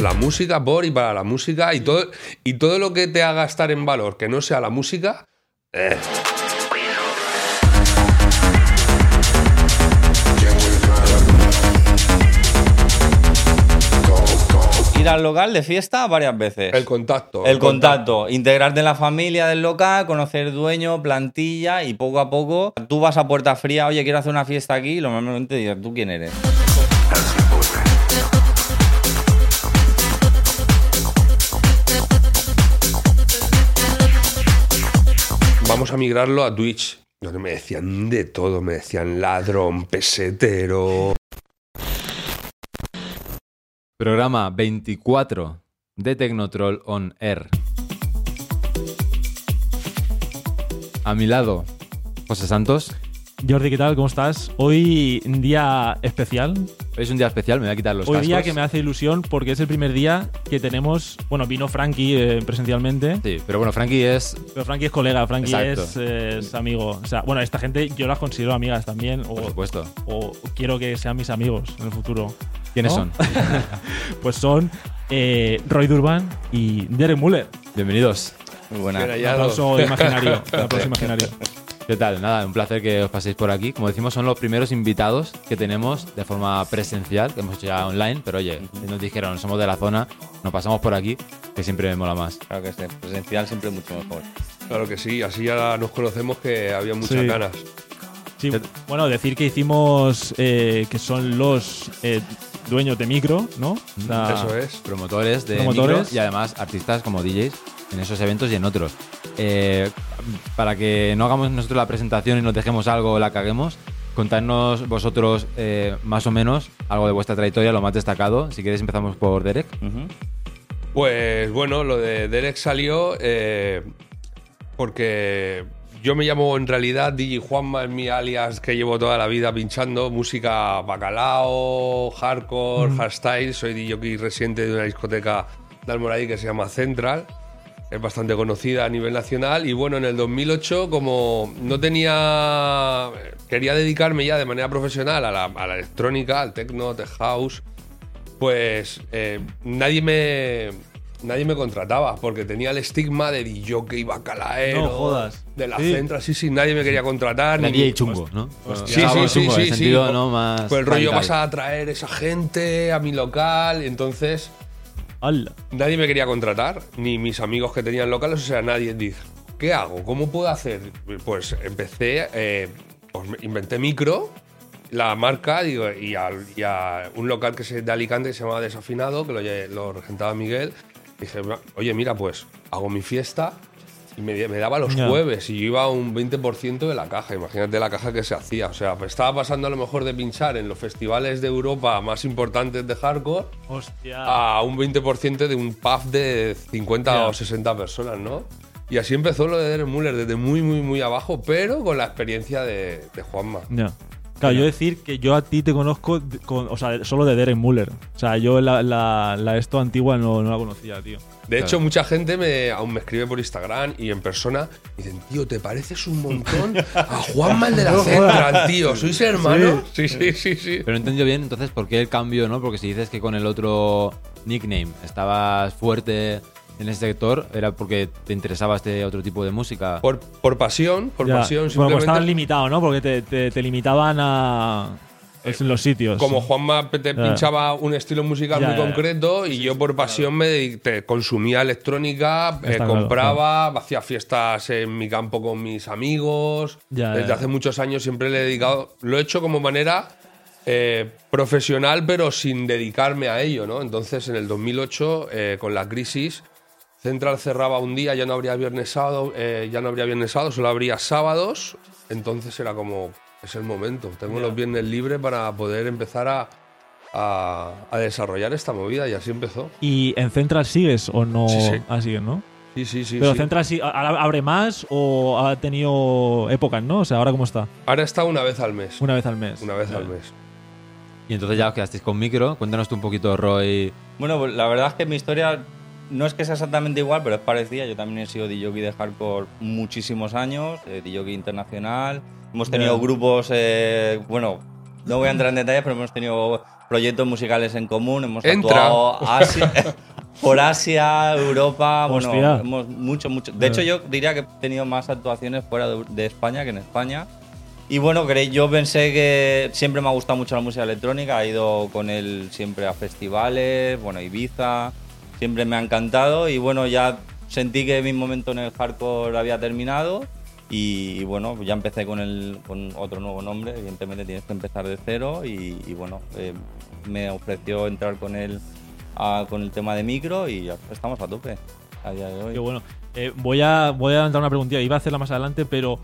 la música por y para la música y todo, y todo lo que te haga estar en valor que no sea la música. eh, Ir al local de fiesta varias veces. el contacto. El contacto, integrarte en la familia del local, conocer dueño, plantilla y poco a poco tú vas a puerta fría, oye, quiero hacer una fiesta aquí y normalmente dices, ¿tú quién eres? Vamos a migrarlo a Twitch. Donde me decían de todo, me decían ladrón, pesetero. Programa 24 de Tecnotroll on Air. A mi lado, José Santos. Jordi, ¿qué tal? ¿Cómo estás? Hoy un día especial. Es un día especial, me voy a quitar los Hoy día que me hace ilusión porque es el primer día que tenemos. Bueno, vino Frankie eh, presencialmente. Sí, pero bueno, Frankie es... Pero Frankie es colega, Frankie es, es amigo. O sea, bueno, esta gente yo las considero amigas también. O, Por supuesto. o quiero que sean mis amigos en el futuro. ¿Quiénes ¿No? son? Pues son eh, Roy Durban y Derek Muller. Bienvenidos. Muy buena. Un aplauso imaginario. Un aplauso imaginario. ¿Qué tal? Nada, un placer que os paséis por aquí. Como decimos, son los primeros invitados que tenemos de forma presencial, que hemos hecho ya online, pero oye, nos dijeron, somos de la zona, nos pasamos por aquí, que siempre me mola más. Claro que sí, presencial siempre mucho mejor. Claro que sí, así ya nos conocemos que había muchas Sí. ganas. Sí, bueno, decir que hicimos eh, que son los eh, dueños de micro, ¿no? Eso es. Promotores de Promotores. micro y además artistas como DJs en esos eventos y en otros. Eh, para que no hagamos nosotros la presentación y nos dejemos algo o la caguemos, contadnos vosotros eh, más o menos algo de vuestra trayectoria, lo más destacado. Si queréis empezamos por Derek. Pues bueno, lo de Derek salió eh, porque yo me llamo en realidad DJ Juanma, es mi alias que llevo toda la vida pinchando música bacalao, hardcore, hardstyle. Soy DJ residente de una discoteca de Almoradí que se llama Central. Es bastante conocida a nivel nacional y bueno, en el 2008 como no tenía... Quería dedicarme ya de manera profesional a la, a la electrónica, al techno, tech house, pues eh, nadie me nadie me contrataba porque tenía el estigma de DJ bacalaero No jodas. de la Sí. centra sí sí nadie me quería contratar La ni- chungo, ¿no? Sí, sí, sí, chungo, sí, el sí. sentido, ¿no? Más pues el rollo vas a traer esa gente a mi local y entonces Nadie me quería contratar ni mis amigos que tenían locales o sea nadie dijo ¿qué hago? ¿cómo puedo hacer? pues empecé eh, inventé micro la marca digo, y, a, un local que es de Alicante que se llama Desafinado, que lo, lo regentaba Miguel. Dije, oye, mira, pues hago mi fiesta y me, me daba los jueves y yo iba a un 20% de la caja. Imagínate la caja que se hacía. O sea, pues estaba pasando a lo mejor de pinchar en los festivales de Europa más importantes de hardcore ¡Hostia! a un 20% de un pub de 50 Ya. o 60 personas, ¿no? Y así empezó lo de Derek Muller, desde muy, muy, muy abajo, pero con la experiencia de, de Juanma. Ya. Claro, yo decir que yo a ti te conozco, con- o sea, solo de Derek Muller. O sea, yo la, la, la esto antigua no, no la conocía, tío. De hecho, mucha gente me, aún me escribe por Instagram y en persona. y Dicen, tío, ¿te pareces un montón a Juanma el de la Central, tío? ¿Sois hermanos? Sí, sí, sí, sí. Pero no he entendido bien, entonces, ¿por qué el cambio, no? Porque si dices que con el otro nickname estabas fuerte en ese sector, ¿era porque te interesaba este otro tipo de música? Por, por pasión, por Ya. pasión, Bueno, pues simplemente. estabas limitado, ¿no? Porque te, te- te limitaban a. es en los sitios. Como Juanma te pinchaba un estilo musical Ya, muy concreto y yo por pasión me te consumía electrónica, eh, claro, compraba, hacía fiestas en mi campo con mis amigos. Desde hace muchos años siempre le he dedicado, lo he hecho como manera eh, profesional pero sin dedicarme a ello, ¿no? Entonces en el 2008 eh, con la crisis Central cerraba un día, ya no habría viernes sábado, eh, ya no habría viernes sábado, solo habría sábados. Entonces era como, es el momento. Tengo los viernes libres para poder empezar a, a- a desarrollar esta movida y así empezó. ¿Y en Central sigues o no? Sí, sí. Sigues, ¿no? Sí, sí, sí. Pero sí. Central sí, ¿ahora abre más o ha tenido épocas, ¿no? O sea, ¿ahora cómo está? Ahora está una vez al mes. Una vez al mes. Una vez al mes. Y entonces ya os quedasteis con micro. Cuéntanos tú un poquito, Roy. Bueno, pues la verdad es que mi historia no es que sea exactamente igual, pero es parecida. Yo también he sido DJ de hardcore muchísimos años, eh, DJ internacional. Hemos tenido grupos, eh, bueno, no voy a entrar en detalles, pero hemos tenido proyectos musicales en común, hemos Entra. actuado Asia- por Asia, Europa, bueno, Hostia. hemos mucho, mucho. De hecho, yo diría que he tenido más actuaciones fuera de, de España que en España. Y bueno, yo pensé que siempre me ha gustado mucho la música electrónica, he ido con él siempre a festivales, bueno, Ibiza, siempre me ha encantado y bueno, ya sentí que mi momento en el hardcore había terminado y, bueno, ya empecé con, el, con otro nuevo nombre, evidentemente tienes que empezar de cero y, y bueno, eh, me ofreció entrar con él a- con el tema de micro y ya estamos a tope a día de hoy. Qué bueno. Eh, voy, a, voy a adelantar una preguntita. Iba a hacerla más adelante, pero.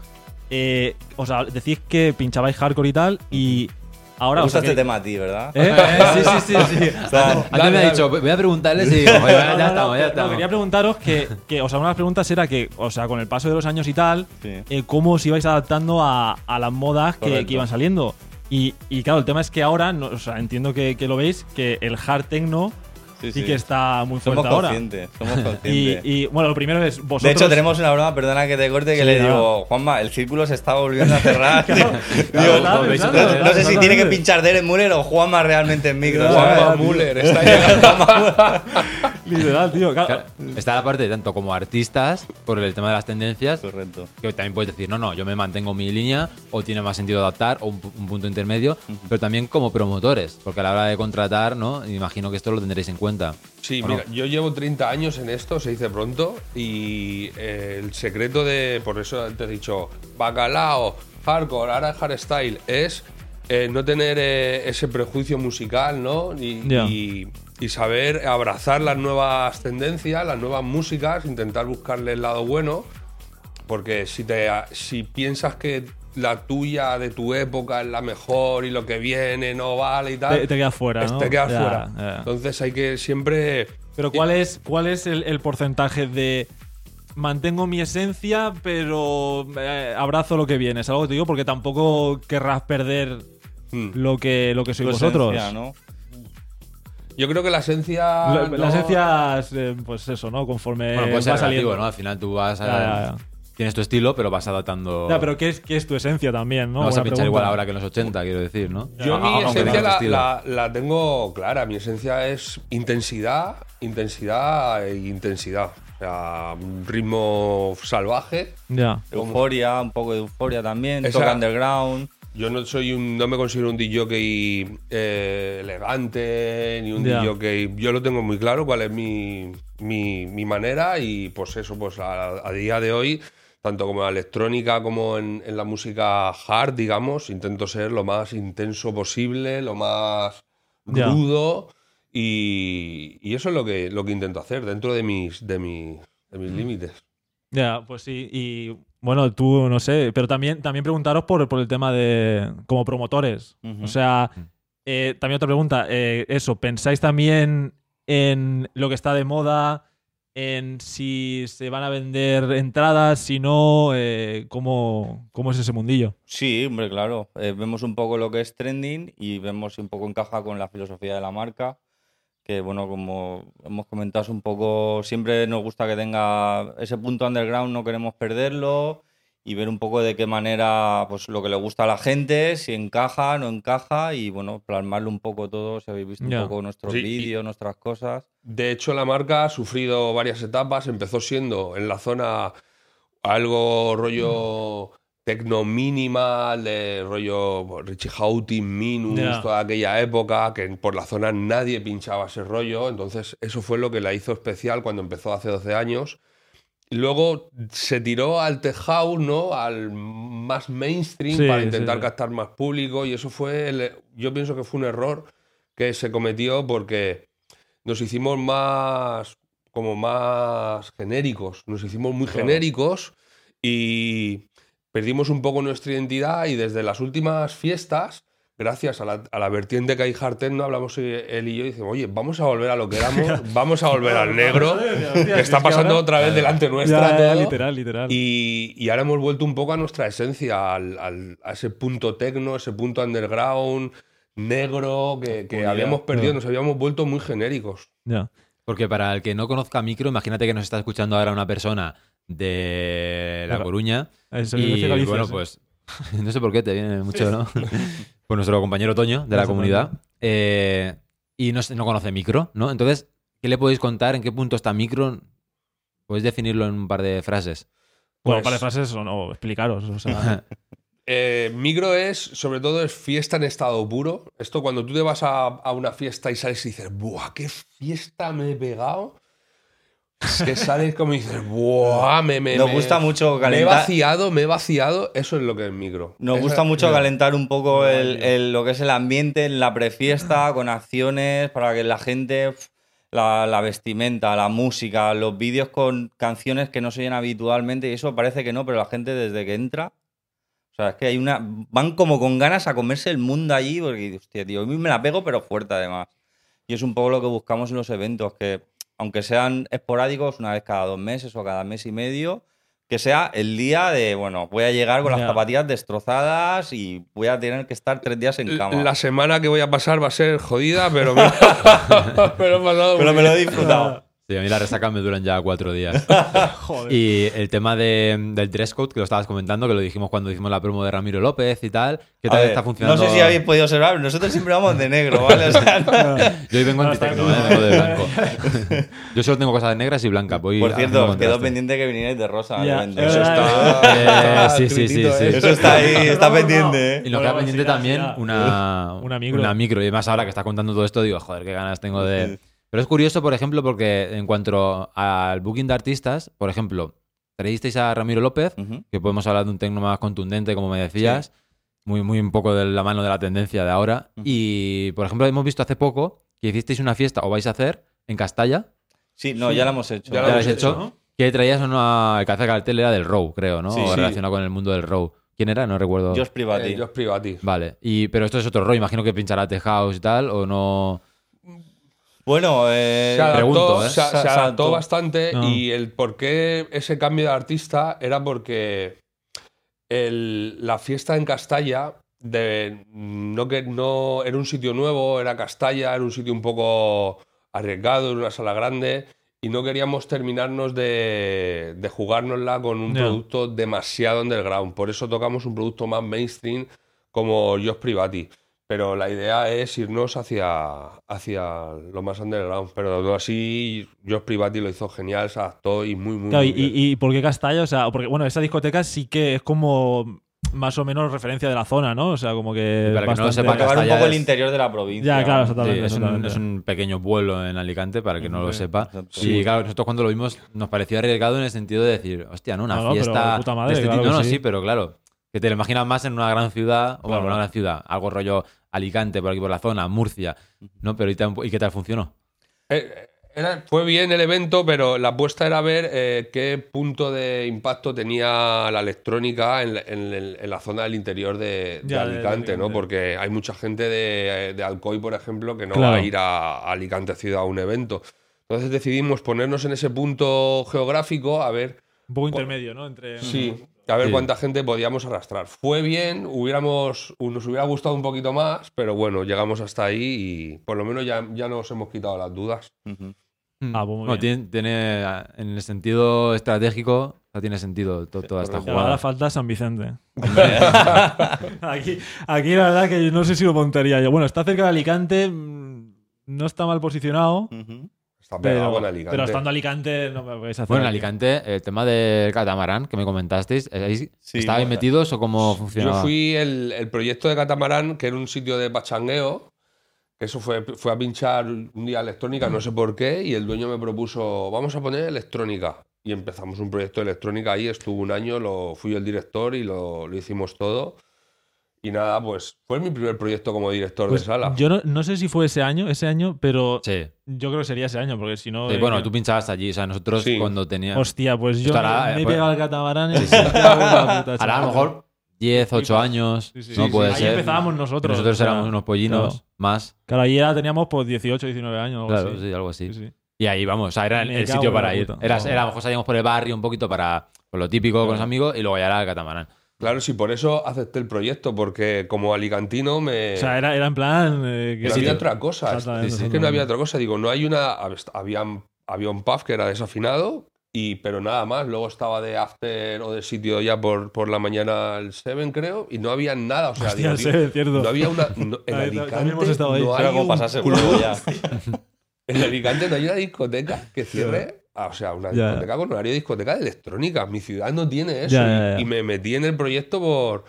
eh, o sea, decís que pinchabais hardcore y tal, y ahora. Me o sea, gusta este que- tema a ti, ¿verdad? ¿Eh? sí, sí, sí, sí. O sea, Antes me ha dicho, voy a preguntarles y digo, "Oye, ya No, no, estamos, ya no, estamos. quería preguntaros que, que, o sea, una de las preguntas era que, o sea, con el paso de los años y tal, Sí. eh, cómo os ibais adaptando a, a las modas que, iban saliendo. Y, y claro, el tema es que ahora, o sea, entiendo que, que lo veis, que el hard techno sí, sí. que está muy fuerte Somos ahora. conscientes, somos Y, conscientes. y, bueno, lo primero es vosotros. de hecho, tenemos una broma, perdona que te corte, que Sí, le digo, Juanma, el círculo se está volviendo a cerrar. Claro, Digo, claro, no, pensando, no sé si tiene que pinchar Derek Muller o Juanma realmente en micro. Claro. Juanma Müller está llegando. Literal, tío. claro. Claro, Está la parte tanto como artistas, por el tema de las tendencias, Correcto. que también puedes decir, no, no, yo me mantengo mi línea, o tiene más sentido adaptar, o un, pu- un punto intermedio, pero también como promotores, porque a la hora de contratar, ¿no? Imagino que esto lo tendréis en cuenta. Sí, mira, yo llevo 30 años en esto, se dice pronto, y eh, el secreto de, por eso te he dicho, bacalao, hardcore, ahora hardstyle, es eh, no tener eh, ese prejuicio musical, ¿no? Y- y saber abrazar las nuevas tendencias, las nuevas músicas, intentar buscarle el lado bueno, porque si, te, si piensas que la tuya de tu época es la mejor y lo que viene no vale y tal, Te, te quedas fuera, ¿no? te quedas Ya, fuera. ya. Entonces hay que siempre Pero ¿cuál es, cuál es el, el porcentaje de mantengo mi esencia, pero eh, abrazo lo que viene? Es algo que te digo porque tampoco querrás perder Hmm. lo que, lo que sois Tu vosotros. esencia, ¿no? Yo creo que la esencia. La, no- la esencia es, eh, pues eso, ¿no? Conforme Bueno, puede ser va saliendo. ¿no? Al final tú vas a... Ya, ya, ya. Tienes tu estilo, pero vas adaptando... Ya, pero ¿qué es, qué es tu esencia también, no? no vas a pinchar pregunta. igual ahora que en los 80, quiero decir, ¿no? Yo mi esencia la, la- la tengo clara. Mi esencia es intensidad, intensidad e intensidad. O sea, un ritmo salvaje. Ya. Euforia, un poco de euforia también, Esa- toca underground. Yo no soy un, no me considero un DJ eh, elegante ni un Ya. DJ. Yo lo tengo muy claro cuál es mi, mi, mi manera y pues eso, pues a, a día de hoy, tanto como en la electrónica como en, en la música hard, digamos, intento ser lo más intenso posible, lo más Ya. rudo y, y eso es lo que, lo que intento hacer dentro de mis, de mis, de mis límites. Ya, pues sí. Y bueno, tú no sé, pero también, también preguntaros por, por el tema de como promotores. O sea, eh, también otra pregunta. eh, eso, ¿pensáis también en lo que está de moda? En si se van a vender entradas, si no, eh, ¿cómo, ¿cómo es ese mundillo? Sí, hombre, claro. Eh, vemos un poco lo que es trending y vemos si un poco encaja con la filosofía de la marca. Que bueno, como hemos comentado, un poco. Siempre nos gusta que tenga ese punto underground, no queremos perderlo. Y ver un poco de qué manera, pues lo que le gusta a la gente, si encaja, no encaja, y bueno, plasmarlo un poco todo, si habéis visto un poco nuestros Sí, vídeos, nuestras cosas. De hecho, la marca ha sufrido varias etapas. Empezó siendo en la zona algo rollo tecno minimal, de rollo Richie Houghton, Minus, toda aquella época, que por la zona nadie pinchaba ese rollo. Entonces, eso fue lo que la hizo especial cuando empezó hace 12 años. Luego se tiró al tech house, ¿no? Al más mainstream Sí, para intentar sí. captar más público. Y eso fue, el- yo pienso que fue un error que se cometió porque nos hicimos más, como más genéricos, nos hicimos muy Claro. genéricos y perdimos un poco nuestra identidad y desde las últimas fiestas, gracias a la, a la vertiente que hay hard techno, hablamos eh, él y yo y decimos, oye, vamos a volver a lo que éramos, vamos a volver al negro, que está pasando otra vez delante nuestra Ya, ya, todo. literal, literal. Y, y ahora hemos vuelto un poco a nuestra esencia, al- al- a ese punto tecno, ese punto underground, negro, que, que habíamos perdido, nos habíamos vuelto muy genéricos. Ya. Porque para el que no conozca micro, imagínate que nos está escuchando ahora una persona de La. Coruña. Y Galicia, bueno, sí. pues no sé por qué te viene mucho, ¿no? Pues nuestro compañero Toño de la comunidad. eh, y no, se- no conoce micro, ¿no? Entonces, ¿qué le podéis contar? ¿En qué punto está micro? ¿Podéis definirlo en un par de frases? Bueno, Pues- para frases o no, explicaros. O sea, Eh, micro es, sobre todo, es fiesta en estado puro. Esto cuando tú te vas a, a una fiesta y sales y dices, ¡buah, qué fiesta me he pegado! Es que sales como y dices, ¡buah, me, me, Nos gusta mucho Me he calentar. vaciado, me he vaciado. Eso es lo que es micro. Nos Eso gusta es- mucho calentar un poco el, el- lo que es el ambiente en la prefiesta, con acciones, para que la gente, la, la vestimenta, la música, los vídeos con canciones que no se oyen habitualmente, y eso parece que no, pero la gente desde que entra, o sea, es que hay una. Van como con ganas a comerse el mundo allí, porque, hostia, tío, a mí me la pego, pero fuerte además. Y es un poco lo que buscamos en los eventos, que aunque sean esporádicos, una vez cada dos meses o cada mes y medio, que sea el día de, bueno, voy a llegar con las Ya. zapatillas destrozadas y voy a tener que estar tres días en cama. La semana que voy a pasar va a ser jodida, pero me, pero he pasado Pero muy me lo he disfrutado. Sí, a mí las resacas me duran ya cuatro días. joder. Y el tema de- del dress code, que lo estabas comentando, que lo dijimos cuando hicimos la promo de Ramiro López y tal. ¿Qué tal ver, está funcionando? No sé si habéis podido observar, nosotros siempre vamos de negro, ¿vale? O sea, no- Yo hoy vengo No, en está tecno, bien. ¿eh? vengo de blanco. Yo solo tengo cosas negras y blancas. Voy Por cierto, quedó pendiente que vinierais de rosa. evento. es Eso está, Eh, sí, sí, sí, sí. ¿eh? eso está ahí, está No, pendiente. Y ¿eh? nos Bueno, queda pendiente también una, Una micro. Una micro. Y además ahora que está contando todo esto, digo, joder, qué ganas tengo de... Pero es curioso, por ejemplo, porque en cuanto al booking de artistas, por ejemplo, traísteis a Ramiro López, que podemos hablar de un tecno más contundente, como me decías, muy, muy un poco de la mano de la tendencia de ahora. Y, por ejemplo, hemos visto hace poco que hicisteis una fiesta, o vais a hacer, en Castalla, Sí, no, ya lo hemos hecho. Ya hemos habéis hecho, ¿no? que traías una... El que hace cartel era del Row, creo, ¿no? Sí, o sí. relacionado con el mundo del Row. ¿Quién era? No recuerdo. Dios privati. Eh, es privati. Vale, y, pero esto es otro Row, imagino que pinchará The House y tal, o no... Bueno, eh, se adaptó, pregunto, ¿eh? se, se Se- se adaptó adaptó. bastante No. y el por qué ese cambio de artista era porque el- la fiesta en Castalla de, no que no era un sitio nuevo, era Castalla, era un sitio un poco arriesgado, era una sala grande y no queríamos terminarnos de, de jugárnosla con un producto demasiado underground. Por eso tocamos un producto más mainstream como Jos Privati. Pero la idea es irnos hacia, hacia lo más underground. Pero no así, Jos Privati lo hizo genial, se adaptó y muy, muy, Claro, muy y, bien. y- por qué Castalla? O sea, porque, bueno, esa discoteca sí que es como más o menos referencia de la zona, ¿no? O sea, como que. Para que no lo sepa, acabar un Castalla poco el interior de la provincia. Ya, claro, Sí, exactamente. es, un, exactamente. es un pequeño pueblo en Alicante, para el que no lo Sí, sepa. exacto. Y claro, nosotros cuando lo vimos nos pareció arriesgado en el sentido de decir, hostia, ¿no? Una No, no, pero fiesta de puta madre, de este claro tipo. No, no, sí. sí, pero claro, que te lo imaginas más en una gran ciudad, o bueno, una gran ciudad, algo rollo Alicante, por aquí por la zona, Murcia, ¿no? Pero ¿y, tan- ¿y qué tal funcionó? Eh, era- fue bien el evento, pero la apuesta era ver eh, qué punto de impacto tenía la electrónica en, la- en el- en la zona del interior de, de Ya, de- de Alicante, ¿no? Porque hay mucha gente de, de Alcoy, por ejemplo, que no Claro. va a ir a, a Alicante ciudad a un evento. Entonces decidimos ponernos en ese punto geográfico a ver, Un poco intermedio, ¿no? Entre. sí, a ver Sí. cuánta gente podíamos arrastrar. Fue bien, hubiéramos, nos hubiera gustado un poquito más, pero bueno, llegamos hasta ahí y por lo menos ya, ya nos hemos quitado las dudas. Ujú. Ah, pues bien. tiene, tiene, en el sentido estratégico, no tiene sentido to- toda esta. Y ahora jugada. falta San Vicente. aquí, aquí la verdad que no sé si lo montaría yo. Bueno, está cerca de Alicante, mm, no está mal posicionado, Ujú. Está pero, con Alicante. pero estando Alicante no me vais a hacer. Bueno, en aquí. Alicante, el tema del catamarán que me comentasteis, ¿ahí Sí, ¿estabais bueno. metidos o cómo funcionaba? Yo fui el, el proyecto de Catamarán, que era un sitio de pachangueo, que eso fue, fue a pinchar un día electrónica, no sé por qué, y el dueño me propuso, vamos a poner electrónica. Y empezamos un proyecto de electrónica ahí, estuvo un año, lo, fui el director y lo, lo hicimos todo. Y nada, pues fue mi primer proyecto como director Pues de sala. Yo no, no sé si fue ese año, ese año, pero Sí. yo creo que sería ese año, porque si no. Sí, eh, bueno, tú pinchabas allí, o sea, nosotros Sí. cuando teníamos... Hostia, pues yo Estará, me, eh, me he pues- pegado al catamarán Santiago, la puta, Ahora a lo mejor 10, 8 años, Sí, sí, no sí, puede Ahí ser. empezábamos nosotros. Nosotros éramos unos pollinos claro. más. Claro, ahí ya teníamos pues 18, 19 años. o algo Claro, así. sí, algo así. Sí, sí. Y ahí vamos, o sea, era el, Me el cago sitio para ir. Era, No. era, a lo mejor salíamos por el barrio un poquito para con lo típico con los amigos y luego ya era el catamarán. Claro, sí, por eso acepté el proyecto, porque como alicantino me... O sea, era, era en plan. eh, que no sí, había otra cosa. Es, Exactamente, es que no había otra cosa. Digo, no hay una. Había, había un puff que era desafinado, Y, pero nada más, luego estaba de after o de sitio ya por, por la mañana el Seven, creo, y no había nada. O sea, Hostia, digo, cierto. no había una. no- en Alicante hemos estado ahí. no hay un club- ya. En Alicante no hay una discoteca que cierre. Ah, O sea, una discoteca con horario de discoteca de electrónica. Mi ciudad no tiene eso. Y, me metí en el proyecto por.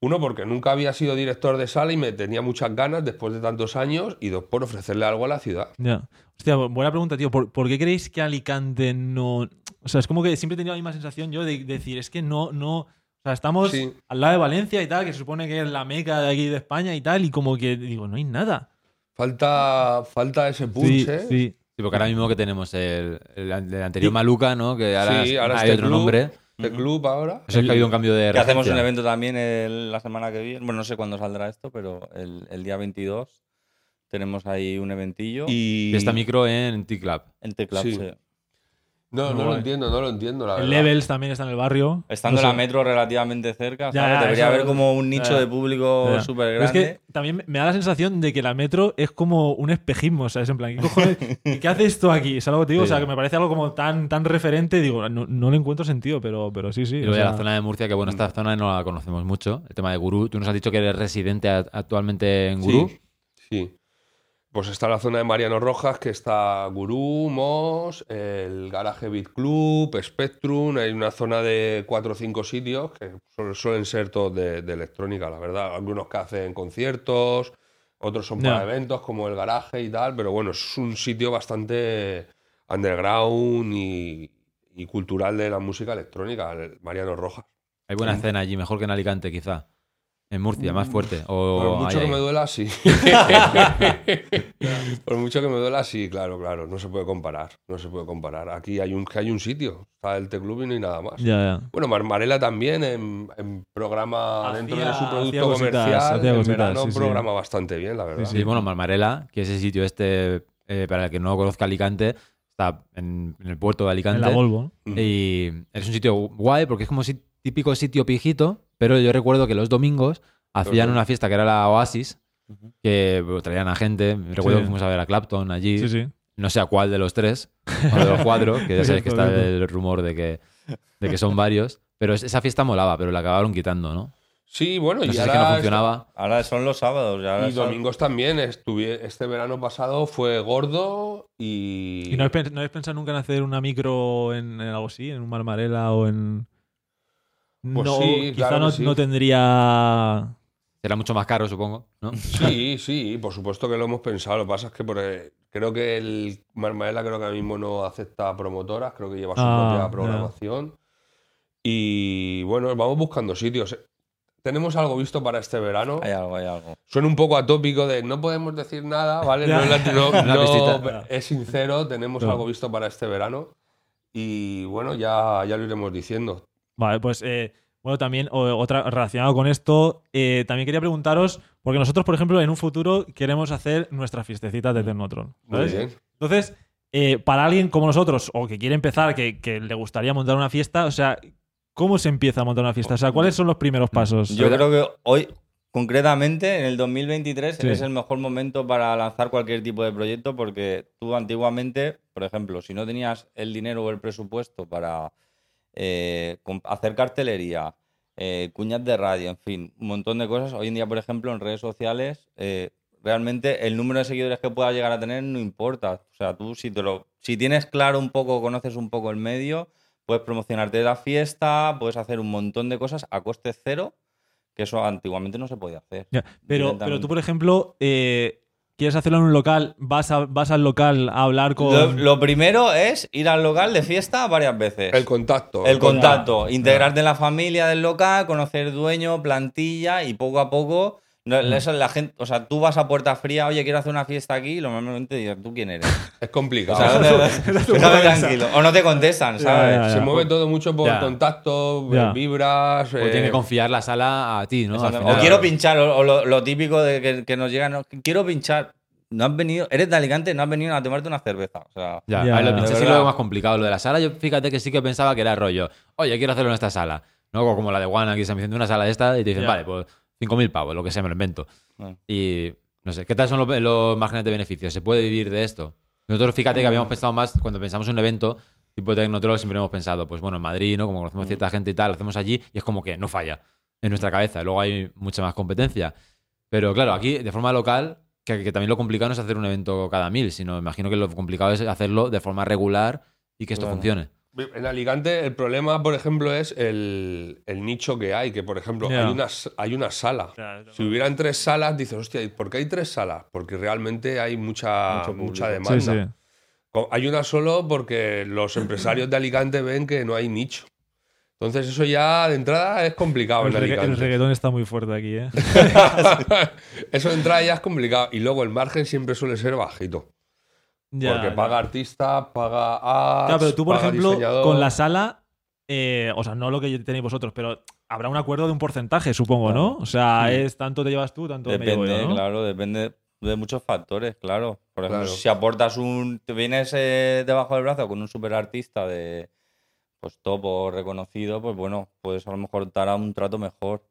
Uno, porque nunca había sido director de sala y me tenía muchas ganas después de tantos años. Y dos, por ofrecerle algo a la ciudad. Ya. Hostia, bu- buena pregunta, tío. ¿Por, por qué creéis que Alicante no.? O sea, es como que siempre he tenido la misma sensación yo de, de decir, es que no, no. O sea, estamos Sí. al lado de Valencia y tal, que se supone que es la meca de aquí de España y tal, y como que digo, no hay nada. Falta, falta ese punch, Sí, ¿eh? sí. Sí, porque ahora mismo que tenemos el, el, el anterior Maluca, ¿no? Que ahora, Sí, ahora hay este otro club, nombre. Este club ahora. Eso es que ha habido un cambio de Que hacemos un evento también el- la semana que viene. Bueno, no sé cuándo saldrá esto, pero el, el día 22 tenemos ahí un eventillo. Y. Fiesta micro en T-Club. en Sí. sí. No, no lo entiendo, no lo entiendo, la El verdad. Levels también está en el barrio. Estando No la sé. metro relativamente cerca, Ya, debería haber como un nicho ya. de público súper Pero es grande. que también me da la sensación de que la metro es como un espejismo, ¿sabes? En plan, ¿qué cojones? ¿Qué hace esto aquí? ¿Sabes lo que te digo? Sí. O sea, que me parece algo como tan, tan referente. Digo, no, no le encuentro sentido, pero, pero sí, sí. Y o luego ya sea, la zona de Murcia, que bueno, esta zona no la conocemos mucho. El tema de Gurú. Tú nos has dicho que eres residente actualmente en Gurú. Sí, sí. Pues está la zona de Mariano Rojas, que está Gurú, Mos, el Garaje Beat Club, Spectrum. Hay una zona de cuatro o cinco sitios que suelen, ser todos de, de electrónica, la verdad. Algunos que hacen conciertos, otros son para eventos como el Garaje y tal. Pero bueno, es un sitio bastante underground y, y cultural de la música electrónica, el Mariano Rojas. Hay buena escena allí, mejor que en Alicante, quizá. En Murcia, más fuerte. O Por mucho ahí, que me duela, sí. Por mucho que me duela, sí, claro, claro. No se puede comparar. No se puede comparar. Aquí hay un, que hay un sitio. Está el T-Club y no hay nada más. Ya, ya. Bueno, Marmarela también en, en programa Hacía- dentro de su producto cositas, comercial. en cositas, verano sí, sí. programa bastante bien, la verdad. Sí, bueno, Marmarela, que es el sitio este, eh, para el que no conozca Alicante, está en, en el puerto de En Alicante. la Volvo. Y es un sitio guay porque es como si típico sitio pijito, pero yo recuerdo que los domingos hacían una fiesta que era la Oasis, que traían a gente. Recuerdo Sí. que fuimos a ver a Clapton allí. Sí, sí. No sé a cuál de los tres, o de los cuatro, que ya sabéis que está el rumor de que, de que son varios. Pero es- esa fiesta molaba, pero la acabaron quitando, ¿no? Sí, bueno, No y es que ahora no funcionaba. Ahora son los sábados. ya ahora Y son- domingos también. Estuve, este verano pasado fue gordo y. ¿Y no habéis, pens- no habéis pensado nunca en hacer una micro en, en algo así? ¿En un Marmarela o en.? Pues no, sí, quizá claro no, sí. no tendría. Era mucho más caro, supongo, ¿no? Sí, sí, por supuesto que lo hemos pensado. Lo que pasa es que por, eh, creo que el Marmaela creo que ahora mismo no acepta promotoras, creo que lleva su Ah, propia programación. Y bueno, vamos buscando sitios. Tenemos algo visto para este verano. Hay algo, hay algo. Suena un poco atópico de no podemos decir nada, ¿vale? No, es la- no- no- es sincero, tenemos algo visto para este verano. Y bueno, ya, ya lo iremos diciendo. Vale, pues. eh, bueno, también, o- otra relacionado con esto, eh, también quería preguntaros, porque nosotros, por ejemplo, en un futuro queremos hacer nuestras fiestecitas de Tecnotron. Muy ¿sabes? bien. Entonces, eh, para alguien como nosotros, o que quiere empezar, que, que le gustaría montar una fiesta, o sea, ¿cómo se empieza a montar una fiesta? O sea, ¿cuáles son los primeros pasos? Yo creo que hoy, concretamente, en el 2023, Sí. es el mejor momento para lanzar cualquier tipo de proyecto porque tú antiguamente, por ejemplo, si no tenías el dinero o el presupuesto para eh, hacer cartelería, eh, cuñas de radio, en fin, un montón de cosas, hoy en día, por ejemplo, en redes sociales, eh, realmente el número de seguidores que puedas llegar a tener no importa. O sea, tú si, te lo, si tienes claro un poco, conoces un poco el medio, puedes promocionarte la fiesta, puedes hacer un montón de cosas a coste cero que eso antiguamente no se podía hacer. Ya, Pero, pero tú, por ejemplo, eh, quieres hacerlo en un local, vas, a- vas al local a hablar con. Lo, lo primero es ir al local de fiesta varias veces. El contacto. El contacto, integrarte en la familia del local, conocer dueño, plantilla y poco a poco. No, eso la gente, o sea, tú vas a puerta fría, oye, quiero hacer una fiesta aquí, y normalmente dices, ¿tú quién eres? Es O complicado. sea, déjame tranquilo. O no te contestan, ¿sabes? ya, Se mueve todo mucho por Ya. contacto, Ya. vibras. O eh, tiene que confiar la sala a ti, ¿no? O quiero pinchar, o, o lo, lo típico de que, que nos llega, no, quiero pinchar. No has venido, eres de Alicante, no has venido a tomarte una cerveza. O sea, Ya, Ya, a ver, lo de pinche sí verdad. lo veo más complicado. Lo de la sala, yo fíjate que sí que pensaba que era rollo. Oye, quiero hacerlo en esta sala. ¿No? O como la de Juan aquí se me diciendo una sala de esta y te dicen, Ya. vale, pues 5.000 pavos, lo que sea, me lo invento. Bueno. Y no sé, ¿qué tal son los, los márgenes de beneficio? ¿Se puede vivir de esto? Nosotros, fíjate que habíamos pensado más, cuando pensamos en un evento, tipo Tecnotroll siempre hemos pensado, pues bueno, en Madrid, ¿no? Como conocemos cierta gente y tal, lo hacemos allí y es como que no falla en nuestra cabeza. Luego hay mucha más competencia. Pero claro, aquí de forma local, que, que también lo complicado no es hacer un evento cada mil, sino imagino que lo complicado es hacerlo de forma regular y que esto Claro. funcione. En Alicante el problema, por ejemplo, es el, el nicho que hay, que por ejemplo hay, una, hay una sala. Si hubieran tres salas, dices, hostia, ¿y ¿por qué hay tres salas? Porque realmente hay mucha, mucha demanda. sí. Hay una solo porque los empresarios de Alicante ven que no hay nicho. Entonces eso ya de entrada es complicado El, en regga- el Alicante. reggaetón está muy fuerte aquí, ¿eh? eso de entrada ya es complicado. Y luego el margen siempre suele ser bajito. Ya, porque ya. paga artista, paga ads, Claro, pero tú, por ejemplo, diseñador. con la sala, eh, o sea, no lo que tenéis vosotros, pero habrá un acuerdo de un porcentaje, supongo, ¿no? O sea, es tanto te llevas tú, tanto me llevo Depende, yo, ¿no? claro, depende de muchos factores, claro. Por ejemplo, Claro. si aportas un. Te vienes eh, debajo del brazo con un super artista de. Pues top o reconocido, pues bueno, puedes a lo mejor dar a un trato mejor.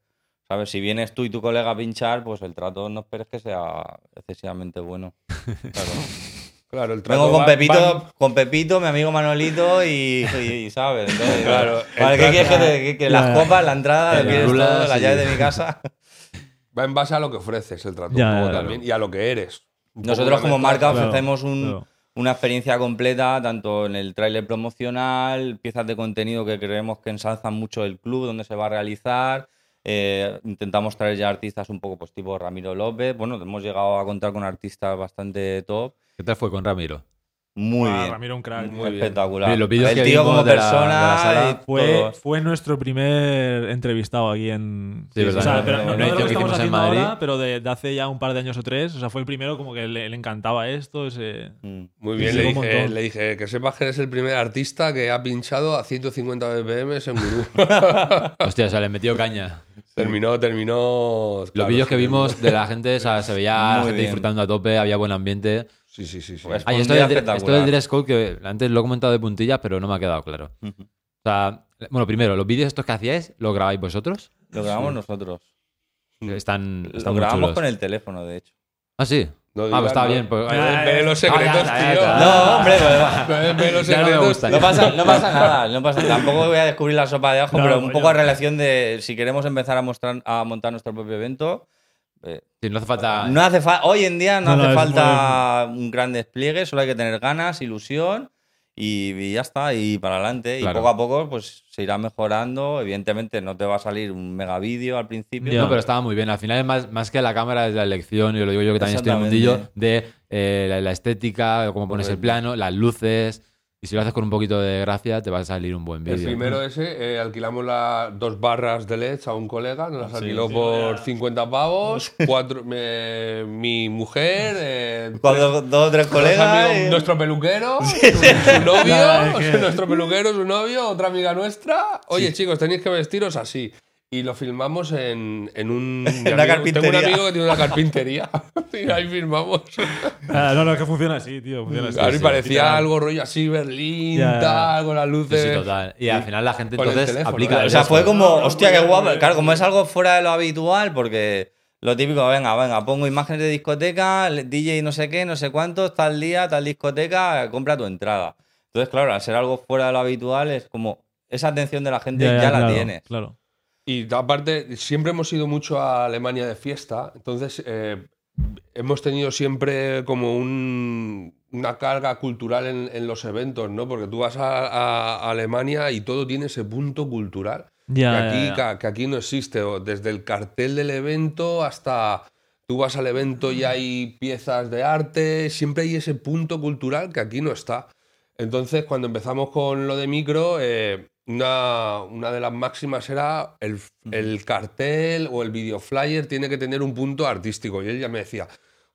¿Sabes? Si vienes tú y tu colega a pinchar, pues el trato no esperes que sea excesivamente bueno. Claro. Claro, el trato Vengo con va- Pepito, van- con Pepito, mi amigo Manolito y, y- y, ¿sabes? Entonces, Claro, el vale, ¿qué trato- quieres que, te- que- que las copas, la entrada, El ¿me quieres rulas todo, la y- llave de mi casa? Va en base a lo que ofreces el trato Ya, un poco ya, también y a lo que eres. Un poco Nosotros una como mezcla. marca Claro, ofrecemos un- claro. una experiencia completa, tanto en el tráiler promocional, piezas de contenido que creemos que ensalzan mucho el club, donde se va a realizar. Eh, intentamos traer ya artistas un poco pues Ramiro López. Bueno, hemos llegado a contar con artistas bastante top. ¿Qué tal fue con Ramiro? Muy Ah, bien. Ramiro, un crack. Muy espectacular. Bien, el tío como la- persona sala Fue, fue nuestro primer entrevistado aquí en. Sí, verdad. O sea, pero una no, no de lo que estamos hicimos en haciendo Madrid. ahora, pero de, de hace ya un par de años o tres. O sea, fue el primero como que le, le encantaba esto. Ese... Mm. Muy Sí, bien, sí, le, un dije, montón. le dije que sepas que eres el primer artista que ha pinchado a 150 BPM en Gurú. Hostia, o sea, le metió caña. Terminó, terminó. Los claro, vídeos que vimos de la gente, o sea, se veía la gente bien. disfrutando a tope, había buen ambiente. Sí, sí, sí. sí. Pues- Ay, esto, del, esto del dress code, que antes lo he comentado de puntillas, pero no me ha quedado claro. O sea, bueno, primero, los vídeos estos que hacíais, ¿los grabáis vosotros? Lo grabamos nosotros. Están, Lo están muy grabamos chulos. con el teléfono, de hecho. Ah, sí. No ah, digas, pues está no. bien. Pues, Ya, Ve los Ah, ya, secretos, tío. No, hombre, pues, los no secretos. gusta. No pasa, no pasa nada, no pasa Tampoco voy a descubrir la sopa de ajo, No, pero un poco yo- a relación de si queremos empezar a mostrar a montar nuestro propio evento. eh, sí, no hace falta. no hace fa- hoy en día no, No, no, hace falta un gran despliegue, solo hay que tener ganas, ilusión y, y ya está, y para adelante. Claro. Y poco a poco pues se irá mejorando. Evidentemente no te va a salir un mega vídeo al principio. Ya. No, pero estaba muy bien. Al final, es más, más que la cámara, es la elección, y lo digo yo que también estoy en el Exactamente. mundillo, de eh, la, la estética, cómo pones el plano, las luces. Y si lo haces con un poquito de gracia, te va a salir un buen El vídeo. primero ese, eh, alquilamos las dos barras de LEDs a un colega, nos las Sí, alquiló sí, por ya. 50 pavos, cuatro, me- mi mujer, eh, Cuando dos o tres colegas. amigos, y- nuestro peluquero, su, su novio, es que- nuestro peluquero, su novio, otra amiga nuestra. Oye, chicos, tenéis que vestiros así. Y lo filmamos en, en un. mi una amigo- Tengo un carpintería. amigo que tiene una carpintería. y ahí filmamos. Ah, no, no, es que funciona así, tío. Funciona así. a mí Sí, parecía literal. algo rollo así, Berlín, Ya, ya. tal, con las Sí, luces. sí, total. Y al final la gente entonces teléfono, aplica. ¿eh? O sea, fue como, no, hostia, qué guapo. bien. Claro, como es algo fuera de lo habitual, porque lo típico, venga, venga, pongo imágenes de discoteca, DJ no sé qué, no sé cuántos, tal día, tal discoteca, compra tu entrada. Entonces, claro, al ser algo fuera de lo habitual, es como esa atención de la gente ya, la claro, tienes. Claro. Y aparte, siempre hemos ido mucho a Alemania de fiesta, entonces eh, hemos tenido siempre como un- una carga cultural en, en los eventos, ¿no? Porque tú vas a, a- Alemania y todo tiene ese punto cultural. Ya, que, aquí. Que, que aquí no existe, desde el cartel del evento hasta tú vas al evento y hay piezas de arte, siempre hay ese punto cultural que aquí no está. Entonces, cuando empezamos con lo de micro, eh, una, una de las máximas era el, el cartel o el video flyer tiene que tener un punto artístico. Y él ya me decía,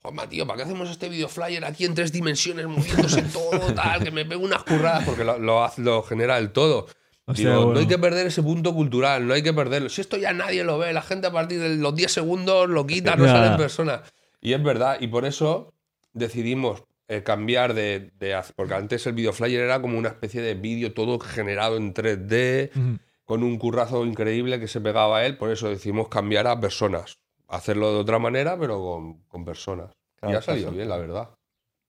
Juanma, tío, ¿para qué hacemos este video flyer aquí en tres dimensiones, moviéndose todo, tal, que me pego unas curradas? Porque lo, lo, lo genera el todo. Hostia, Digo, bueno. no hay que perder ese punto cultural, no hay que perderlo. Si esto ya nadie lo ve, la gente a partir de los 10 segundos lo quita, no sale en persona. Y es verdad, y por eso decidimos eh, cambiar de, Porque antes el video flyer era como una especie de vídeo todo generado en 3D, Ujú. con un currazo increíble que se pegaba a él, por eso decidimos cambiar a personas. Hacerlo de otra manera, pero con, con personas. y Claro, ha salido bien, la verdad.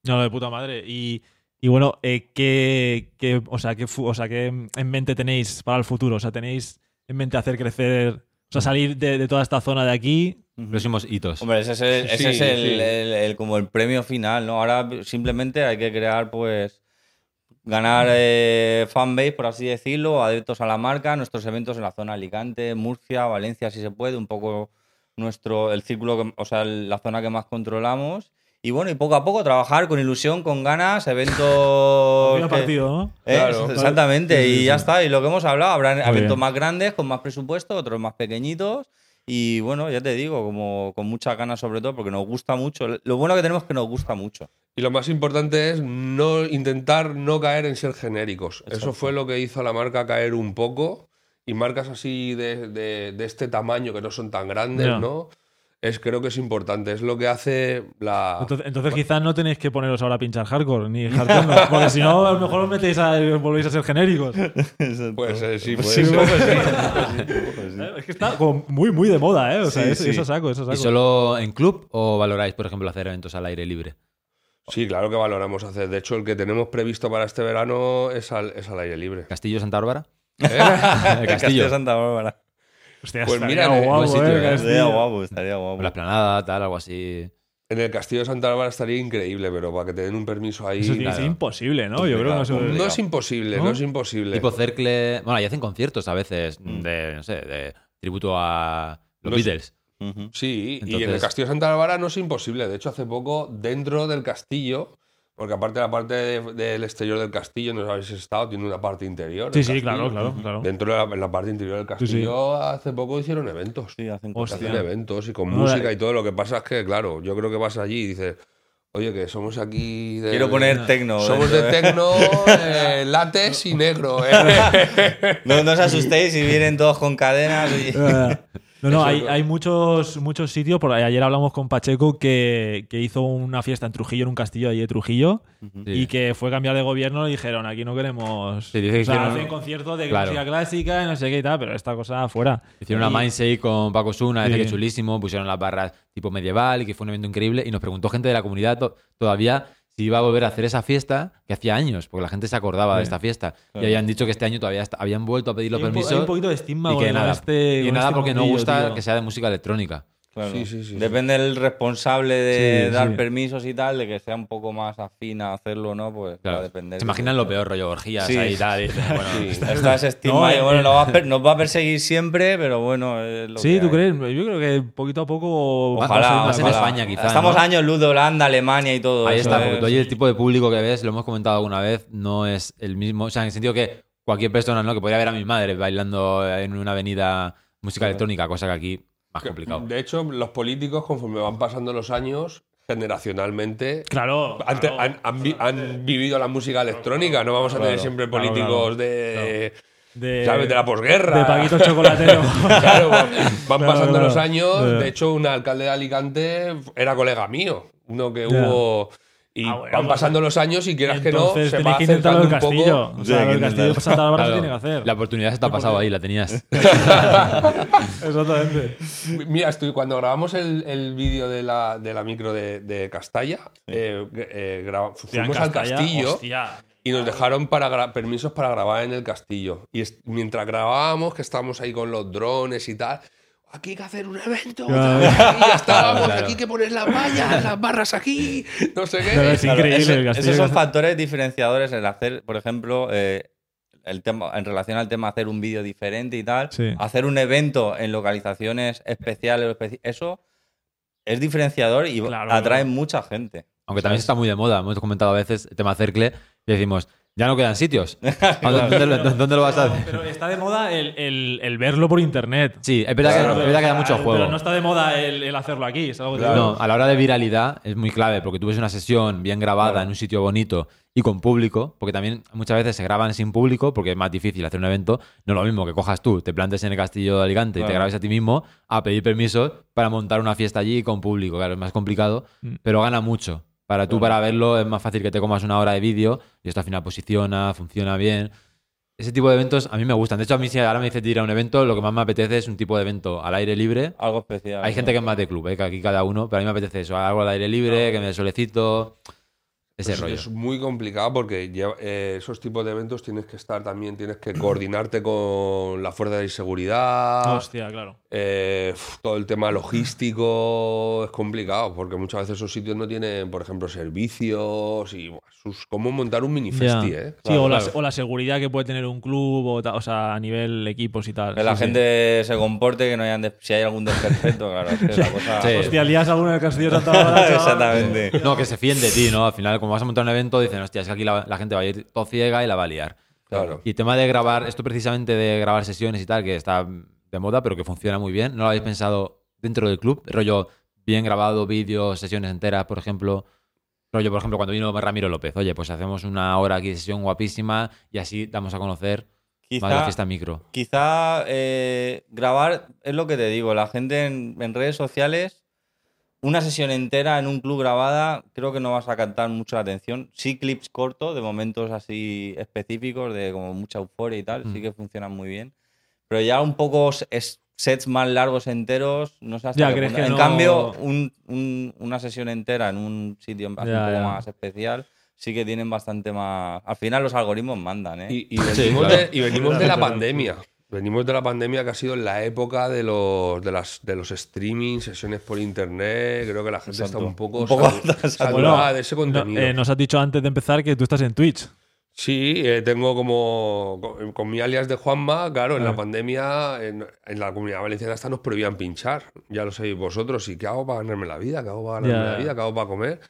No, de puta madre. Y Y bueno, eh, ¿qué, qué- o, sea, qué, o sea, ¿qué en mente tenéis para el futuro? O sea, ¿tenéis en mente hacer crecer, o sea, salir de, de toda esta zona de aquí? Próximos hitos. Hombre, ese es, el, ese Sí, es el- sí. el- el- como el premio final, ¿no? Ahora simplemente hay que crear, pues, ganar eh, fanbase, por así decirlo, adeptos a la marca, nuestros eventos en la zona Alicante, Murcia, Valencia, si se puede, un poco nuestro, el círculo, que- o sea, el- la zona que más controlamos. Y bueno, y poco a poco trabajar con ilusión, con ganas, eventos... Partido a que- partido, ¿no? ¿Eh? Claro. Exactamente, Sí, sí, y ya está. Y lo que hemos hablado, habrá eventos más grandes, con más presupuesto, otros más pequeñitos. Y bueno, ya te digo, como con muchas ganas sobre todo, porque nos gusta mucho. Lo bueno que tenemos es que nos gusta mucho. Y lo más importante es no intentar no caer en ser genéricos. Eso fue lo que hizo a la marca caer un poco. Y marcas así de, de- de este tamaño, que no son tan grandes. ¿no? Es, creo que es importante. Es lo que hace la. Entonces, entonces quizás no tenéis que poneros ahora a pinchar hardcore ni hardcore, ¿no? porque si no, a lo mejor os metéis a, volvéis a ser genéricos. Pues eh, sí, puede Sí, ser. Eh, Es que está como muy, muy de moda, ¿eh? O sea, Sí, es- sí. eso saco, eso saco. ¿Y solo en club o valoráis, por ejemplo, hacer eventos al aire libre? Sí, claro que valoramos hacer. De hecho, el que tenemos previsto para este verano es al, es al aire libre. ¿Castillo Santa Bárbara? ¿Eh? El Castillo Castillo. de Santa Bárbara. Hostia, Pues estaría mira, guapo, sitio, eh, eh. Castillo. Estaría guapo, estaría guapo. la esplanada, tal, algo así. En el castillo de Santa Bárbara estaría increíble, pero para que te den un permiso ahí. Eso claro. imposible, ¿no? Yo creo que no se No es imposible, ¿No? no, es imposible. Tipo Cercle. Bueno, y hacen conciertos a veces Mm. de, no sé, de tributo a los No. Beatles. Sí, y en el castillo de Santa Bárbara no es imposible. De hecho, hace poco, dentro del castillo, porque aparte de la parte de- del exterior del castillo, no sabéis si habéis estado, tiene una parte interior. Sí, sí, castillo. claro, claro, claro. Dentro de la, en la parte interior del Sí, sí. castillo, hace poco hicieron eventos. Sí, hacen Hostia. Hacen eventos y con No, música y todo. Lo que pasa es que, claro, yo creo que vas allí y dices, oye, que somos aquí de. Quiero poner tecno. Somos de ¿eh? tecno, eh, látex y negro. eh. No, no os asustéis si vienen todos con cadenas. y- Eh, No, no, hay, muchos, muchos sitios. Por ayer hablamos con Pacheco que, que hizo una fiesta en Trujillo, en un castillo allí de Trujillo, Sí. y que fue cambiar de gobierno y dijeron, aquí no queremos... Sí, dice que o sea, hicieron- hacen conciertos de Claro. música clásica y no sé qué y tal, pero esta cosa fuera. Hicieron una Y- mindshake con Paco Suna, Sí. que es chulísimo, pusieron las barras tipo medieval y que fue un evento increíble. Y nos preguntó gente de la comunidad to- todavía si iba a volver a hacer esa fiesta que hacía años, porque la gente se acordaba de esta fiesta. Claro. Y habían dicho que este año todavía habían vuelto a pedir los po- hay permisos. un poquito de estigma y que nada, este- y con nada este porque no gusta tío. que sea de música electrónica. Claro. Sí, sí, sí. Depende del responsable de dar permisos y tal, de que sea un poco más afín a hacerlo o no, pues va a Claro. depender. Se imaginan lo peor, rollo orgías Sí. ahí y tal. y bueno, Sí. Está ese estigma No, eh, bueno, eh. nos va, a per- nos va a perseguir siempre, pero bueno. es lo Sí, que ¿tú hay. crees? Yo creo que poquito a poco... va a Ojalá, más en. España, quizá, Estamos ¿no? años luz de Holanda, Alemania y todo Ahí eso, está, ¿eh? porque tú allí el tipo de público que ves, lo hemos comentado alguna vez, no es el mismo. O sea, en el sentido que cualquier persona, ¿no? Que podría ver a mi madre bailando en una avenida música electrónica, cosa que aquí más complicado. De hecho, los políticos, conforme van pasando los años, generacionalmente, Claro. han, claro. han- han vi- han vivido la música electrónica. No vamos a tener Claro, siempre políticos claro, de, De, ¿sabes? de la posguerra. de Paquito Chocolatero. Claro, van, pasando claro. los años. De hecho, un alcalde de Alicante era colega mío. Uno que hubo. Y Ah, bueno, van pues, pasando los años y quieras que no, se va que acercando del un castillo. poco. O Sí, sea, que el castillo. Santa Bárbara se Claro, tiene que hacer. La oportunidad se te ha pasado ahí, la tenías. Exactamente. Mira, estoy, cuando grabamos el, el vídeo de la, de la micro de, de Castalla, eh, eh, graba- Hostia, en fuimos al castillo hostia. y nos dejaron para permisos para grabar en el castillo. Y mientras grabábamos, que estábamos ahí con los drones y tal, aquí hay que hacer un evento. Claro. y ya estábamos, Claro. aquí hay que poner las vallas, las barras aquí, no sé qué. Claro, es Claro, increíble eso- el esos son de- factores diferenciadores en hacer, por ejemplo, eh, el tema, en relación al tema hacer un vídeo diferente y tal, Sí. hacer un evento en localizaciones especiales, eso es diferenciador y Claro, atrae claro. mucha gente. Aunque también está muy de moda. Hemos comentado a veces el tema Cercle y decimos, ya no quedan sitios. ¿A ¿Dónde, dónde lo- dónde lo vas a hacer? Pero está de moda el, el- el verlo por internet. Sí, es verdad, Claro, que, es verdad que da mucho Pero juego. no está de moda el, el hacerlo aquí. Es algo que Claro. No, a la hora de viralidad es muy clave porque tú ves una sesión bien grabada en un sitio bonito y con público, porque también muchas veces se graban sin público porque es más difícil hacer un evento. No es lo mismo que cojas tú, te plantes en el castillo de Alicante y te grabes a ti mismo a pedir permisos para montar una fiesta allí con público. Claro, es más complicado, Mm. pero gana mucho. Para tú, para verlo, es más fácil que te comas una hora de vídeo y esto al final posiciona, funciona bien. Ese tipo de eventos a mí me gustan. De hecho, a mí si ahora me dices de ir a un evento, lo que más me apetece es un tipo de evento al aire libre Algo especial. hay gente que es más de club, ¿eh? que aquí cada uno, pero a mí me apetece eso, algo al aire libre, que me solecito. Ese es, rollo. es muy complicado porque lleva- eh, esos tipos de eventos tienes que estar también, tienes que coordinarte con la fuerza de seguridad. Hostia, claro. Eh, todo el tema logístico es complicado porque muchas veces esos sitios no tienen, por ejemplo, servicios y sus, cómo montar un mini Ya. festi, ¿eh? Sí, o, La, o la seguridad que puede tener un club, o, ta- o sea, a nivel equipos y tal. Que la Sí, gente se comporte, que no hayan des- si hay algún desperfecto, claro, es que la cosa. Sí. Hostia, lías alguna en el Castillo Santa Bárbara. Exactamente. No, que se fíen de ti, ¿no? Al final, como vas a montar un evento, dicen, hostia, es que aquí la, la gente va a ir todo ciega y la va a liar. Claro. Y tema de grabar, esto precisamente de grabar sesiones y tal, que está de moda, pero que funciona muy bien, ¿no lo habéis pensado dentro del club? Rollo bien grabado, vídeos, sesiones enteras, por ejemplo. Rollo, por ejemplo, cuando vino Ramiro López, oye, pues hacemos una hora aquí de sesión guapísima y así damos a conocer más la Quizá, fiesta micro. quizá eh, grabar es lo que te digo, la gente en, en redes sociales, una sesión entera en un club grabada, creo que no vas a captar mucho la atención. Sí, clips cortos de momentos así específicos, de como mucha euforia y tal, Mm. sí que funcionan muy bien. Pero ya un poco es- sets más largos enteros, no sé hasta Ya, qué ¿crees punto. que En no- cambio, un- un- una sesión entera en un sitio Ya, un poco ya. más especial, sí que tienen bastante más. Al final los algoritmos mandan, ¿eh? Y, y venimos, claro. de, y venimos de la pandemia. Venimos de la pandemia que ha sido en la época de los, de las, de los streaming, sesiones por internet. Creo que la gente Exacto. está un poco, Un poco saturada Bueno, de ese no, contenido. eh, nos has dicho antes de empezar que tú estás en Twitch. Sí, eh, tengo como con, con mi alias de Juanma, claro, en Ah. la pandemia en, en la comunidad valenciana hasta nos prohibían pinchar, ya lo sabéis vosotros, ¿y qué hago para ganarme la vida? ¿Qué hago para ganarme la vida? ¿Qué hago para comer?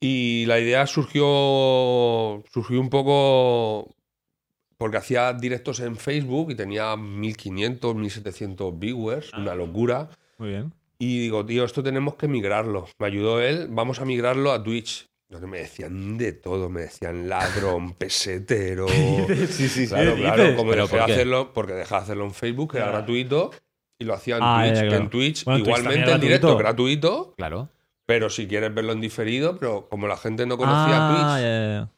Y la idea surgió, surgió un poco porque hacía directos en Facebook y tenía 1500, 1700 viewers, una locura. Muy bien. Y digo, tío, esto tenemos que migrarlo. Me ayudó él, vamos a migrarlo a Twitch. Donde me decían de todo, me decían ladrón, pesetero. sí, sí, sí. Claro, como porque dejé de hacerlo en Facebook, que era gratuito, y lo hacía en Ah, Twitch. que en Twitch, Bueno, en Twitch igualmente en directo gratuito, Claro. pero si quieres verlo en diferido, pero como la gente no conocía Ah, Twitch, ya, ya, ya.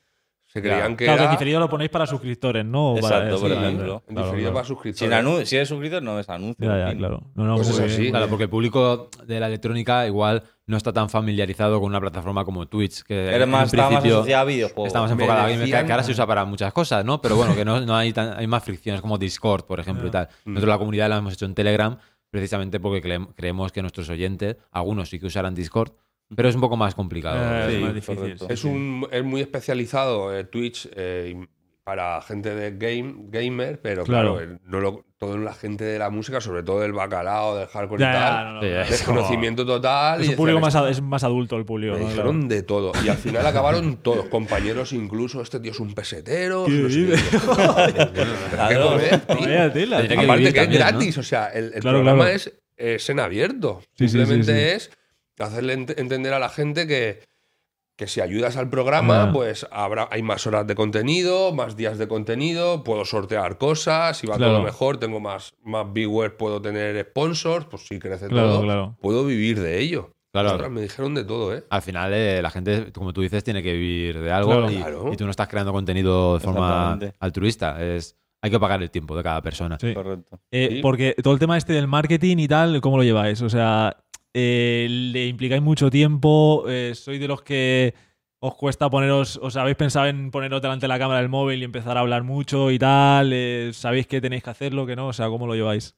Se creían que Claro, que en era diferido lo ponéis para suscriptores, ¿no? Para- Exacto, sí, por claro, ejemplo. en claro, diferido claro. para suscriptores. anun- si eres suscrito, no ves anuncios. Ya, claro. No, no, Pues es bien. así. Claro, porque el público de la electrónica igual no está tan familiarizado con una plataforma como Twitch, que Eres en más, estaba más principio asociado a videojuegos. está más enfocada a gamer, que, que ahora se usa para muchas cosas, ¿no? Pero bueno, que no, no hay, tan- hay más fricciones como Discord, por ejemplo, y tal. Mm. Nosotros la comunidad la hemos hecho en Telegram precisamente porque creem- creemos que nuestros oyentes, algunos sí que usarán Discord, pero es un poco más complicado. Eh, Sí, es más difícil. correcto. sí, Es, sí. un, es muy especializado eh, Twitch eh, para gente de game, gamer, pero Claro. claro, no lo, todo la gente de la música, sobre todo del bacalao, del hardcore Ya, y ya, tal, no, no, Sí, no, es desconocimiento total. Es y un público más, es más adulto el público. Me ¿no? dijeron Claro. de todo. Y al final acabaron todos, compañeros incluso, este tío es un pesetero. Aparte que es gratis, o sea, el, el Claro, programa claro. Es, es en abierto. Sí, sí, sí, Simplemente sí. es hacerle ent- entender a la gente que, que si ayudas al programa, pues habrá, hay más horas de contenido, más días de contenido, puedo sortear cosas, si va Claro. todo mejor, tengo más, más viewers, puedo tener sponsors, pues si crece Claro, todo, claro. puedo vivir de ello. Claro. Ostras, me dijeron de todo, ¿eh? Al final, eh, la gente, como tú dices, tiene que vivir de algo Claro. y, Claro. y tú no estás creando contenido de forma altruista. Es, hay que pagar el tiempo de cada persona. Sí. Correcto. Eh, Sí. Porque todo el tema este del marketing y tal, ¿cómo lo lleváis? O sea, eh, ¿le implicáis mucho tiempo? Eh, ¿Sois de los que os cuesta poneros, os habéis pensado en poneros delante de la cámara del móvil y empezar a hablar mucho y tal? Eh, ¿Sabéis que tenéis que hacerlo, que no? O sea, ¿cómo lo lleváis?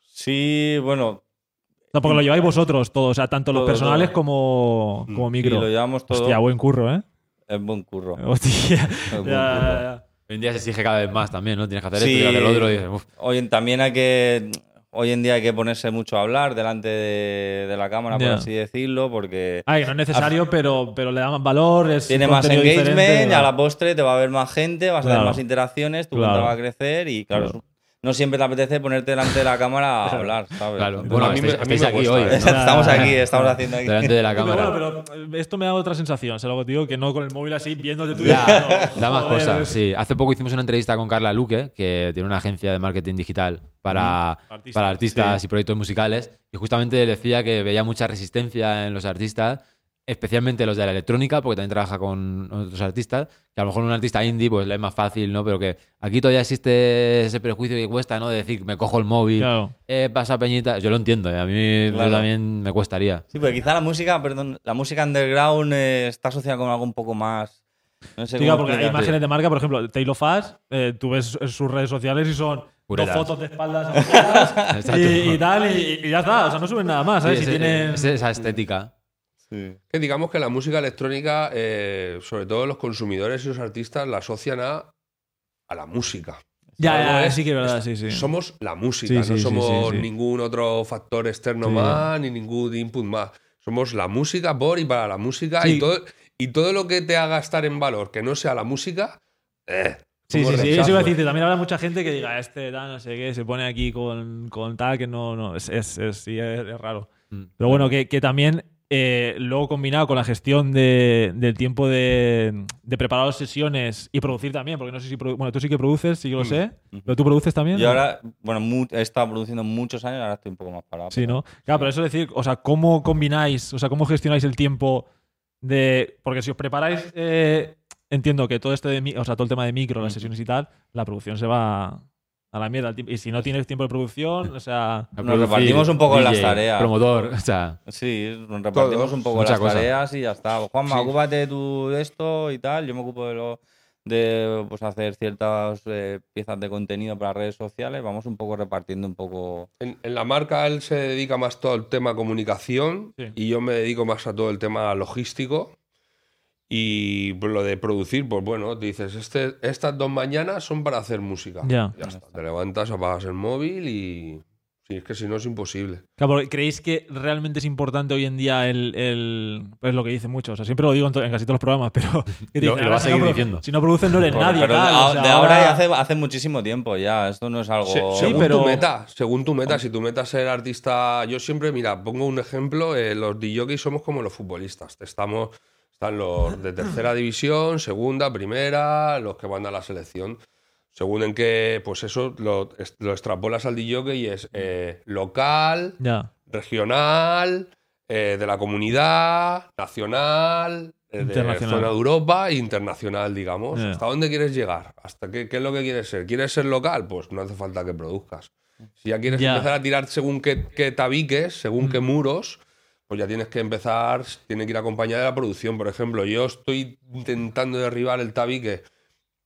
Sí, bueno, O sea, porque lo lleváis vosotros todos, o sea, tanto los personales todo. como, como sí, micro. lo llevamos todo. Hostia, buen curro, ¿eh? Es buen curro. Hostia. Es buen ya, curro. ya. Hoy en día se exige cada vez más también, ¿no? Tienes que hacer Sí. esto y hacer lo otro y dices, "Uf". Hoy también hay que. Hoy en día hay que ponerse mucho a hablar delante de, de la cámara, Ya. por así decirlo, porque Ay, no es necesario, pero, pero le da más valor. Es tiene más engagement y a la postre te va a ver más gente, vas a tener más interacciones, tu Claro. cuenta va a crecer y, claro, Claro. No siempre te apetece ponerte delante de la cámara a hablar, ¿sabes? Claro. Bueno, a mí me- estáis, a mí estáis me aquí hoy. ¿no? estamos aquí, estamos haciendo aquí. Delante de la Pero cámara. bueno, pero eh, esto me da otra sensación, ¿sabes lo digo? Que no con el móvil así viéndote tú. Ya, da más "Joder, cosas, sí. Hace poco hicimos una entrevista con Carla Luque, que tiene una agencia de marketing digital para, Artistas, para artistas sí. y proyectos musicales, y justamente decía que veía mucha resistencia en los artistas especialmente los de la electrónica, porque también trabaja con otros artistas, que a lo mejor un artista indie pues le es más fácil, ¿no? Pero que aquí todavía existe ese prejuicio que cuesta, ¿no? De decir, me cojo el móvil, Claro. eh, pasa peñita. Yo lo entiendo, ¿eh? a mí Claro. también me cuestaría. Sí, porque quizá la música, perdón, la música underground eh, está asociada con algo un poco más. No sé Sí, cómo claro, porque hay imágenes de marca, por ejemplo, Taylor Fass, eh, tú ves en sus redes sociales y son dos fotos de espaldas y, y tal, y, y ya está. O sea, no suben nada más, ¿sabes? Sí, si ese- tienen... esa estética. Sí. Que digamos que la música electrónica, eh, sobre todo los consumidores y los artistas, la asocian a, a la música. Ya, Algo ya, es- sí que es verdad, sí, sí. Somos la música, Sí, no somos sí, sí. ningún otro factor externo Sí. más, ni ningún input más. Somos la música por y para la música Sí. y, todo, y todo lo que te haga estar en valor que no sea la música, eh, Sí, sí, sí, eso iba a decirte. También habrá mucha gente que diga, este tal, no sé qué, se pone aquí con, con tal, que no, no, es, es, es- sí, es, es raro. Mm. Pero bueno, que, que también eh, luego combinado con la gestión de- del tiempo de, de preparar las sesiones y producir también, porque no sé si. Bueno, tú sí que produces, sí que lo sé, pero tú produces también. Y ¿no? ahora, bueno, he estado produciendo muchos años, ahora estoy un poco más parado. Sí, pero- ¿no? Claro, pero eso es decir, o sea, ¿cómo combináis, o sea, cómo gestionáis el tiempo de. Porque si os preparáis, eh, entiendo que todo este de o sea, todo el tema de micro, las sesiones y tal, la producción se va a la mierda. Y si no tienes tiempo de producción, o sea. A Nos producir, repartimos un poco las tareas. Promotor, o sea, Sí, nos repartimos un poco las cosa. tareas y ya está. Juanma, Sí. ocúpate tú de esto y tal. Yo me ocupo de lo de pues, hacer ciertas eh, piezas de contenido para redes sociales. Vamos un poco repartiendo un poco. En, en la marca él se dedica más todo el tema comunicación Sí. y yo me dedico más a todo el tema logístico. Y lo de producir, pues bueno, te dices, este, estas dos mañanas son para hacer música. Ya. está. Te levantas, apagas el móvil y... Sí, es que si no es imposible. Claro, ¿creéis que realmente es importante hoy en día el. el pues lo que dicen muchos. O sea, siempre lo digo en, casi todos los programas, pero. Lo- "Ahora, vas a si no seguir produ- diciendo". Si no producen, no eres nadie. Pero de, tal, a- o sea, de ahora y hace, hace muchísimo tiempo ya. Esto no es algo. Se- según pero- tu meta, según tu meta, si tu meta es ser artista, yo siempre, mira, pongo un ejemplo, eh, los DJs somos como los futbolistas, estamos, están los de tercera división, segunda, primera, los que van a la selección. Según en que, pues eso lo, lo extrapolas al DJ y es eh, local, regional, eh, de la comunidad, nacional, eh, de zona de Europa e internacional, digamos. ¿Hasta dónde quieres llegar? ¿Hasta qué, qué es lo que quieres ser? ¿Quieres ser local? Pues no hace falta que produzcas. Si ya quieres empezar a tirar según qué, qué tabiques, según qué muros, pues ya tienes que empezar, tiene que ir acompañada de la producción. Por ejemplo, yo estoy intentando derribar el tabique,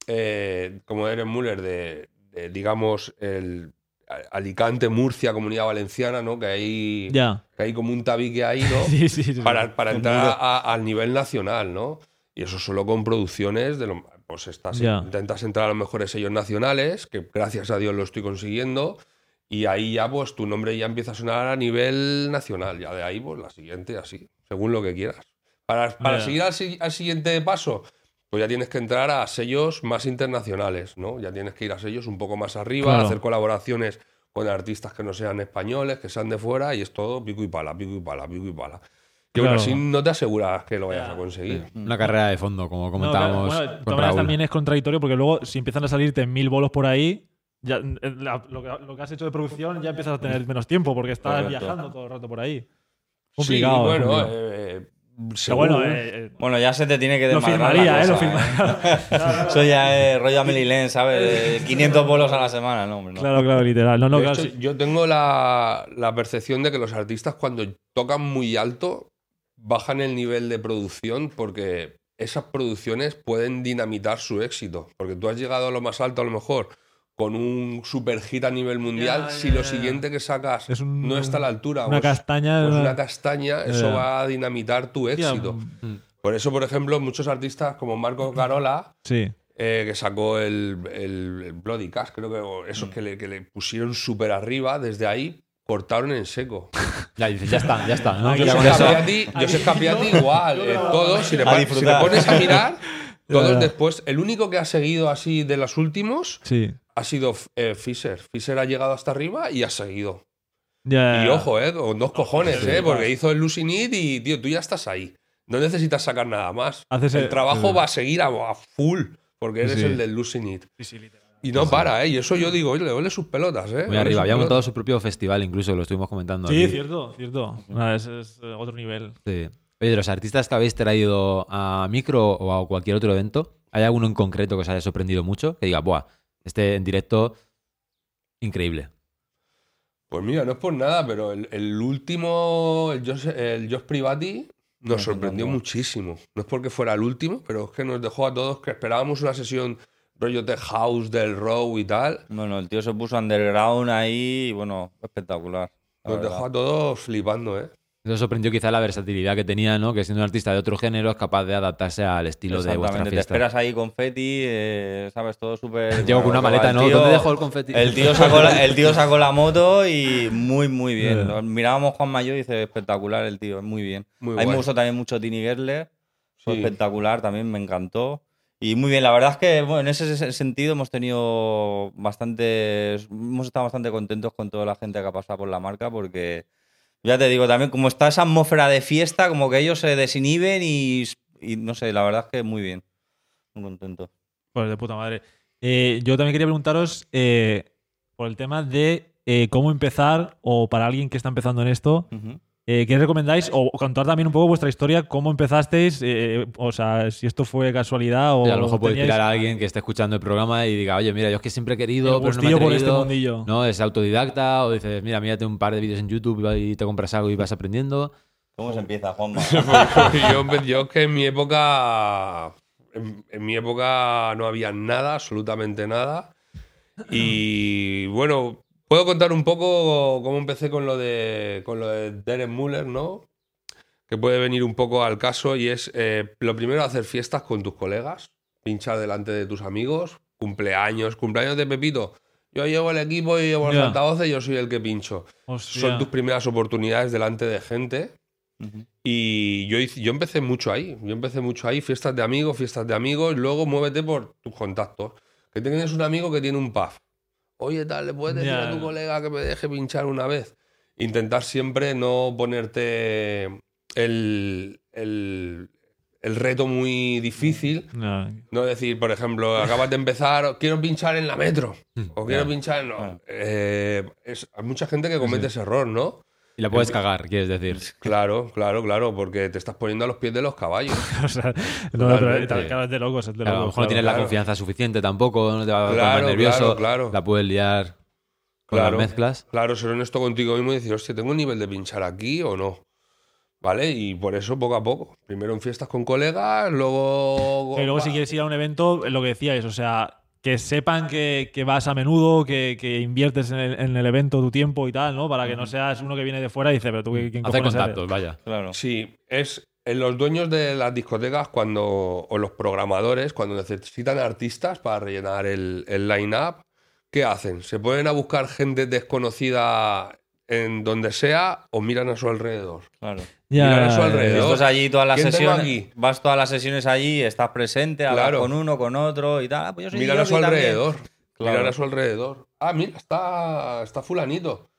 eh, como eres Müller, de, de, digamos, el Alicante, Murcia, Comunidad Valenciana, ¿no? Que hay, Ya. que hay como un tabique ahí, ¿no? Sí, sí, sí. para, para entrar a- al nivel nacional, ¿no? Y eso solo con producciones de lo, pues estás, Ya. intentas entrar a los mejores sellos nacionales, que gracias a Dios lo estoy consiguiendo, y ahí ya pues tu nombre ya empieza a sonar a nivel nacional, ya de ahí pues la siguiente así, según lo que quieras. Para, para seguir al, al siguiente paso, pues ya tienes que entrar a sellos más internacionales, ¿no? Ya tienes que ir a sellos un poco más arriba, Claro. hacer colaboraciones con artistas que no sean españoles, que sean de fuera, y es todo pico y pala, pico y pala, pico y pala. Que aún Claro. así no te aseguras que lo vayas Ya. a conseguir. una carrera de fondo, como No, comentábamos claro, bueno, de con todas maneras Raúl. también es contradictorio porque luego si empiezan a salirte mil bolos por ahí, ya, eh, la- lo, que, lo que has hecho de producción ya empiezas a tener menos tiempo porque estás Correcto. viajando todo el rato por ahí. Sí, Complicado. bueno, complicado. eh, según- bueno, eh, eh, Bueno, ya se te tiene que lo desmadrar firmaría, la ¿eh? Lo cosa, firmaría. Eso ya es rollo Amelie ¿sabes? De 500 bolos a la semana, no, hombre, no. claro, claro, literal. No, no, claro, hecho, sí. yo tengo la, la percepción de que los artistas cuando tocan muy alto bajan el nivel de producción porque esas producciones pueden dinamitar su éxito. Porque tú has llegado a lo más alto a lo mejor con un super hit a nivel mundial. Si lo siguiente que sacas Es un- no está a la altura, Una pues- castaña. pues una castaña, eso va a dinamitar tu éxito. Mm. Por eso, por ejemplo, muchos artistas como Marco Carola, Sí. eh, que sacó el, el- el Bloody Cash, creo que esos que, le, que le pusieron súper arriba, desde ahí cortaron en seco. Ya dices, ya está, ya está. ¿no? Capriati, Joseph Capriati igual, eh, todos, si, le si te disfrutar. pones a mirar, todos después, el único que ha seguido así de los últimos Sí. Ha sido eh, Fisher. Fisher ha llegado hasta arriba y ha seguido. Ya, Y ojo, eh, con dos cojones, eh, porque hizo el Losing It y, tío, tú ya estás ahí. No necesitas sacar nada más. Haces el el- trabajo sí. va a seguir a, a full, porque eres Sí. el del Losing It. Sí, sí, literal. Y no para, ¿eh? Y eso yo digo, oye, le ole sus pelotas, ¿eh? Muy arriba. Había montado pelotas. su propio festival, incluso, que lo estuvimos comentando. Sí, aquí. cierto, cierto. Ah, ese es eh, otro nivel. Sí. Oye, de los artistas que habéis traído a Micro o a cualquier otro evento, ¿hay alguno en concreto que os haya sorprendido mucho? Que diga, buah, este en directo, increíble. Pues mira, no es por nada, pero el, el último, el Josh, el Josh Privati, nos sorprendió muchísimo. No es porque fuera el último, pero es que nos dejó a todos que esperábamos una sesión rollo Tech House del Row y tal. Bueno, el tío se puso underground ahí y bueno, espectacular. la Nos verdad. dejó a todos flipando, ¿eh? Eso sorprendió quizá la versatilidad que tenía, ¿no? Que siendo un artista de otro género es capaz de adaptarse al estilo de vuestra Exactamente, te fiesta. esperas ahí confeti, eh, sabes, todo súper... Llego con una maleta, el ¿no? tío- ¿Dónde dejo el confeti? El tío, sacó la, el tío sacó la moto y muy, muy bien. Yeah. Mirábamos Juan Mayo y dice, espectacular el tío, muy bien. Muy a mí me guay. gustó también mucho Tini Gerler, fue Sí. espectacular, también me encantó. Y muy bien, la verdad es que bueno, en ese se- sentido hemos tenido bastante, hemos estado bastante contentos con toda la gente que ha pasado por la marca porque, ya te digo, también como está esa atmósfera de fiesta, como que ellos se desinhiben y, y no sé, la verdad es que muy bien, muy contento. Pues de puta madre. Eh, yo también quería preguntaros eh, por el tema de eh, cómo empezar, o para alguien que está empezando en esto. Eh, ¿qué recomendáis? O contar también un poco vuestra historia, cómo empezasteis, eh, o sea, si esto fue casualidad o. Y a lo mejor teníais inspirar a alguien que esté escuchando el programa y diga, oye, mira, yo es que siempre he querido, el pero no me he por este atrevido". mundillo. No, es autodidacta o dices, mira, mírate un par de vídeos en YouTube y te compras algo y vas aprendiendo. ¿Cómo se empieza, Juanma? yo, es que en mi época. En, en mi época no había nada, absolutamente nada. Y bueno, puedo contar un poco cómo empecé con lo de, con lo de Derek Muller, ¿no? Que puede venir un poco al caso y es eh, lo primero hacer fiestas con tus colegas, pinchar delante de tus amigos, cumpleaños, cumpleaños de Pepito. Yo llevo el equipo, yo llevo los Ya. altavoces, yo soy el que pincho. Hostia. Son tus primeras oportunidades delante de gente. Y yo, yo empecé mucho ahí. Yo empecé mucho ahí, fiestas de amigos, fiestas de amigos. Y luego muévete por tus contactos. Que tienes un amigo que tiene un pub. Oye, tal, ¿le puedes decir a tu colega que me deje pinchar una vez? Intentar siempre no ponerte el, el, el reto muy difícil. No, No decir, por ejemplo, acabas de empezar, quiero pinchar en la metro. O quiero pinchar en... No. Claro. Eh, es- hay mucha gente que comete ese error, ¿no? Y la puedes cagar, quieres decir. Claro, claro, claro, porque te estás poniendo a los pies de los caballos. o sea, no, pero claro, es de locos, Claro, a lo mejor no tienes la confianza suficiente tampoco, no te va a poner nervioso, claro, claro. la puedes liar con Claro. las mezclas. Claro, ser honesto contigo mismo y decir, hostia, ¿tengo un nivel de pinchar aquí o no? ¿Vale? Y por eso poco a poco. Primero en fiestas con colegas, luego. Y luego, si quieres ir a un evento, lo que decíais, o sea, que sepan que, que vas a menudo, que, que inviertes en el, en el evento tu tiempo y tal, ¿no? Para que no seas uno que viene de fuera y dice, pero tú, ¿quién eres?". contactos, vaya. Claro. Sí, es en los dueños de las discotecas cuando o los programadores cuando necesitan artistas para rellenar el, el line-up, ¿qué hacen? ¿Se ponen a buscar gente desconocida en donde sea o miran a su alrededor? Claro. Ya, Mirar a su alrededor. Estás allí todas las ¿Quién tengo sesiones. Vas todas las sesiones allí, estás presente, hablas Claro. con uno, con otro y tal. Ah, pues yo soy Mirar a su alrededor. Claro. Mirar a su alrededor. Ah, mira, está, está fulanito.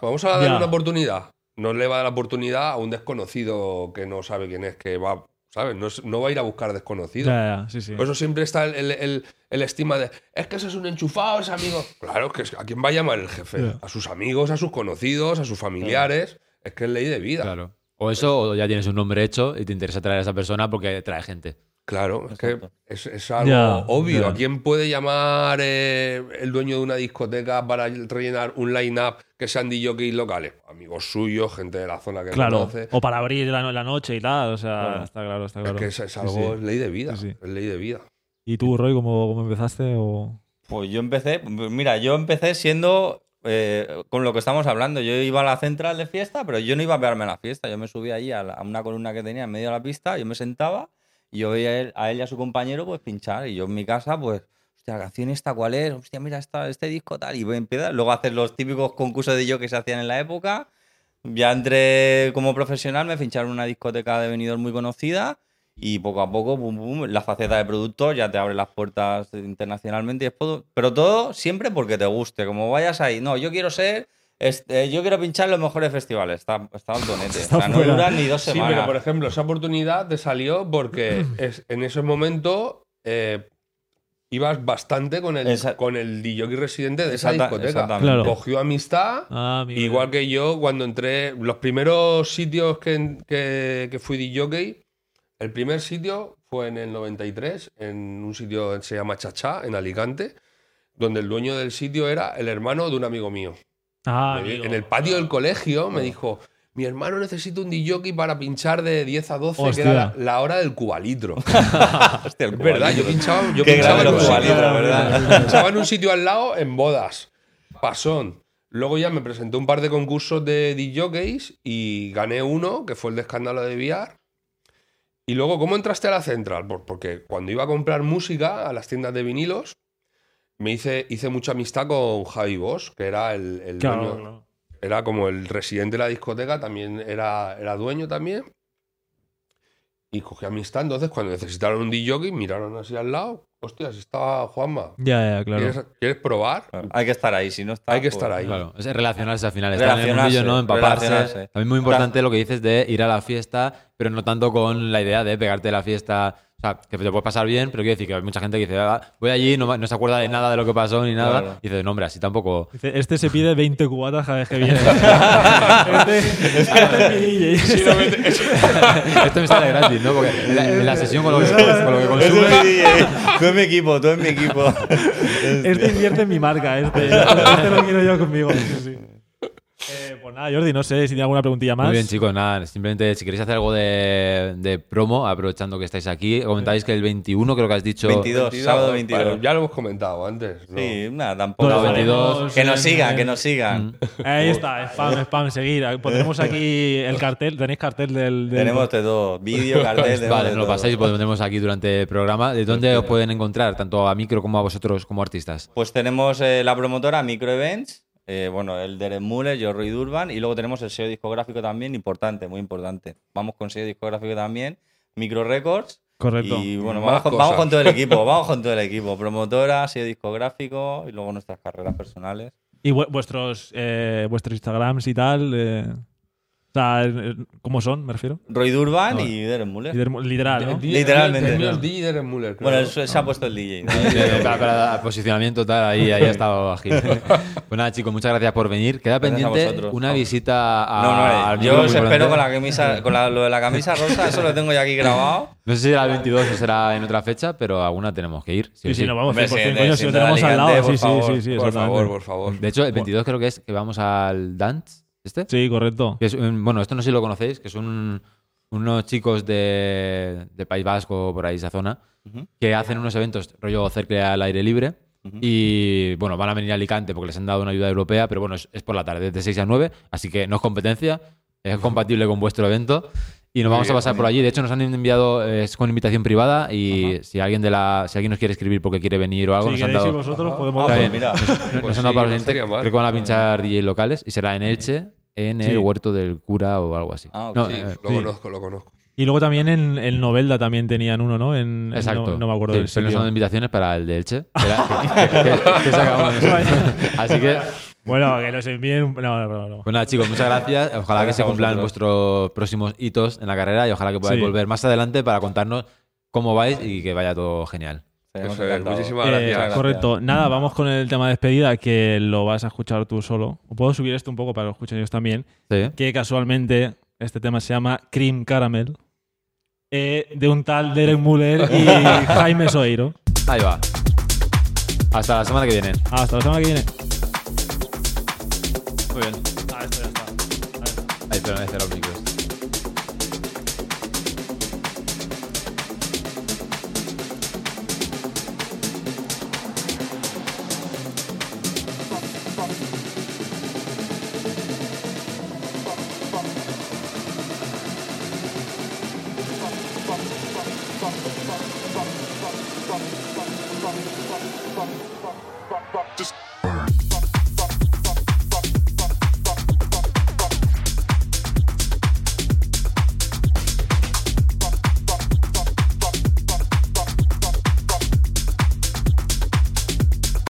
Vamos a darle Ya. una oportunidad. No le va a dar la oportunidad a un desconocido que no sabe quién es, que va, ¿sabes? No, es- no va a ir a buscar desconocido. Ya, ya, sí, sí. Por eso siempre está el, el- el- el estima de, es que ese es un enchufado, ese amigo. Claro, que es- ¿a quién va a llamar el jefe? Ya. A sus amigos, a sus conocidos, a sus familiares. Es que es ley de vida. Claro. O eso, o ya tienes un nombre hecho y te interesa traer a esa persona porque trae gente. Claro, es que es, es algo Ya, obvio. ¿A quién puede llamar eh, el dueño de una discoteca para rellenar un line-up que sean DJs locales? Amigos suyos, gente de la zona que claro. conoce. O para abrir la, la noche y tal, o sea, Claro. está claro, está Es claro. que es, es Sí, algo, sí. es ley de vida. Sí, sí. Es ley de vida. ¿Y tú, Roy, cómo, cómo empezaste? O... Pues yo empecé, mira, yo empecé siendo eh, con lo que estamos hablando. Yo iba a la central de fiesta, pero yo no iba a pegarme a la fiesta. Yo me subía allí a, la- a una columna que tenía en medio de la pista, yo me sentaba y yo veía a él, a él y a su compañero pues pinchar. Y yo en mi casa, pues, hostia, la canción esta, ¿cuál es? Hostia, mira, esta, este disco tal. Y voy a empezar. Luego hacer los típicos concursos de yo que se hacían en la época. Ya entré como profesional, me ficharon en una discoteca de venidor muy conocida y poco a poco, pum, pum, la faceta de productor ya te abre las puertas internacionalmente. Y después, pero todo siempre porque te guste. Como vayas ahí, no, yo quiero ser, este, yo quiero pinchar en los mejores festivales. Está, está al donete. Está o sea, no duran ni dos Sí, semanas. pero por ejemplo, esa oportunidad te salió porque es, en ese momento eh, ibas bastante con el, Esa- con el DJ residente de esa Exacta- discoteca. Claro. Cogió amistad. Ah. Igual que yo, cuando entré, los primeros sitios que, que, que fui DJ, el primer sitio fue en el 93, en un sitio que se llama Chachá, en Alicante, donde el dueño del sitio era el hermano de un amigo mío. Ah, Me- amigo. en el patio del colegio me dijo, mi hermano necesita un DJ para pinchar de 10 a 12, que era la, la hora del cubalitro. Hostia, el verdad, yo pinchaba, yo pinchaba, en un sitio, ¿verdad? pinchaba en un sitio al lado en bodas. Pasón. Luego ya me presenté un par de concursos de DJs y gané uno, que fue el de escándalo de VR. Y luego, ¿cómo entraste a la central? Por- Porque cuando iba a comprar música a las tiendas de vinilos, me hice, hice mucha amistad con Javi Bosch, que era el, el Claro, dueño, era como el residente de la discoteca, también era, era dueño también. Y cogí amistad, entonces cuando necesitaron un DJ, miraron así al lado. Hostias, estaba Juanma. Ya, ya, claro. ¿Quieres, quieres probar? Hay que estar ahí, si no está. Hay que pues- estar ahí. Claro, es relacionarse al final, estar en el mundillo, ¿no? Empaparse. También muy importante lo que dices de ir a la fiesta, pero no tanto con la idea de pegarte la fiesta. O sea, que te puede pasar bien, pero quiero decir que hay mucha gente que dice, "Ah, voy allí, no, no se acuerda de nada de lo que pasó ni nada. Claro. Y dices, no, hombre, así tampoco. Dice, Este se pide 20 cubatas cada vez que viene. este, este es mi DJ. Esto me sale gratis, ¿no? Porque en la, en la sesión con lo que, con lo que es mi DJ. Tú es mi equipo, tú es mi equipo. Este invierte en mi marca. Este, este lo quiero yo conmigo. Sí, sí. Eh, pues nada, Jordi, no sé si tiene alguna preguntilla más. Muy bien, chicos, nada, simplemente si queréis hacer algo de, de promo, aprovechando que estáis aquí, comentáis que el 21, creo que has dicho. 22. sábado 22. Bueno, ya lo hemos comentado antes. ¿no? Sí, nada, tampoco. 22. haremos Que nos sigan, que nos sigan. Ahí está, spam, spam, seguir. Pondremos aquí el cartel. ¿Tenéis cartel del...? del- Tenemos de todo. Vídeo, cartel, Vale, de nos lo pasáis y lo pondremos aquí durante el programa. ¿De dónde os pueden encontrar, tanto a Micro como a vosotros como artistas? Pues tenemos eh, la promotora Micro Events, eh, bueno, el Derek Muller, yo Roy Durban, y luego tenemos el sello discográfico también, importante, muy importante. Vamos con sello discográfico también, Micro Records. Correcto. Y bueno, Más vamos con, cosas. vamos con todo el equipo, vamos con todo el equipo. Promotora, sello discográfico y luego nuestras carreras personales. Y vu- vuestros, eh, vuestros Instagrams y tal. eh, sea, eh, ¿cómo son, me refiero? Roy Durban y Derek Muller. Lider- Literal, ¿no? Literalmente, DJ creo. Bueno, eso se ha puesto el DJ. posicionamiento tal, ahí, ahí ha estado ágil. pues nada, chicos, muchas gracias por venir. Queda pendiente una visita a. No, no, eh, al yo os espero con la camisa, con la- lo de la camisa rosa, eso lo tengo ya aquí grabado. No sé si será el 22 o será en otra fecha, pero alguna tenemos que ir. sí Sí, sí, nos vamos Hombre, 100%, sí, coño, si lo tenemos al lado. por Sí, sí, favor. sí, sí, por favor, por favor. De hecho, el 22 creo que es que vamos al Dance. ¿Este? Sí, correcto. Que es un- bueno, esto no sé si lo conocéis, que son unos chicos de, de País Vasco, por ahí, esa zona, que hacen unos eventos rollo cerca al aire libre. Y bueno, van a venir a Alicante porque les han dado una ayuda europea, pero bueno, es, es por la tarde, de 6 a 9, así que no es competencia, es compatible con vuestro evento. Y nos vamos a pasar por allí. De hecho, nos han enviado, es con invitación privada. Y si alguien de la, si alguien nos quiere escribir porque quiere venir o algo, Si nos han dado. vosotros, Ajá. podemos... Ah, pues mira. Nos Pues han dado sí, para no los estaría Creo que van a pinchar DJ locales y será en Elche, en Sí. el huerto del cura o algo así. Ah, ok. No, Sí, eh, lo sí. conozco, lo conozco. Y luego también en, en Novelda también tenían uno, ¿no? En, en- Exacto. No, no me acuerdo Sí, del pero sitio. son invitaciones para el de Elche. que era- que, que- que se acabó. Así que, Bueno, que nos envíen... No, no, no. no. pues nada, chicos, muchas gracias. Ojalá que se cumplan vosotros. vuestros próximos hitos en la carrera y ojalá que podáis Sí. volver más adelante para contarnos cómo vais y que vaya todo genial. Eso es, muchísimas Eh, gracias. gracias. correcto. Nada, vamos con el tema de despedida que lo vas a escuchar tú solo. O puedo subir esto un poco para que lo escuchen ellos también. Sí. Que casualmente este tema se llama Cream Caramel. eh, de un tal Derek Muller y Jaime Soeiro. Ahí va. Hasta la semana que viene. Hasta la semana que viene. Muy bien. Ah, esto ya está. Ahí, pero no cerrar los micros.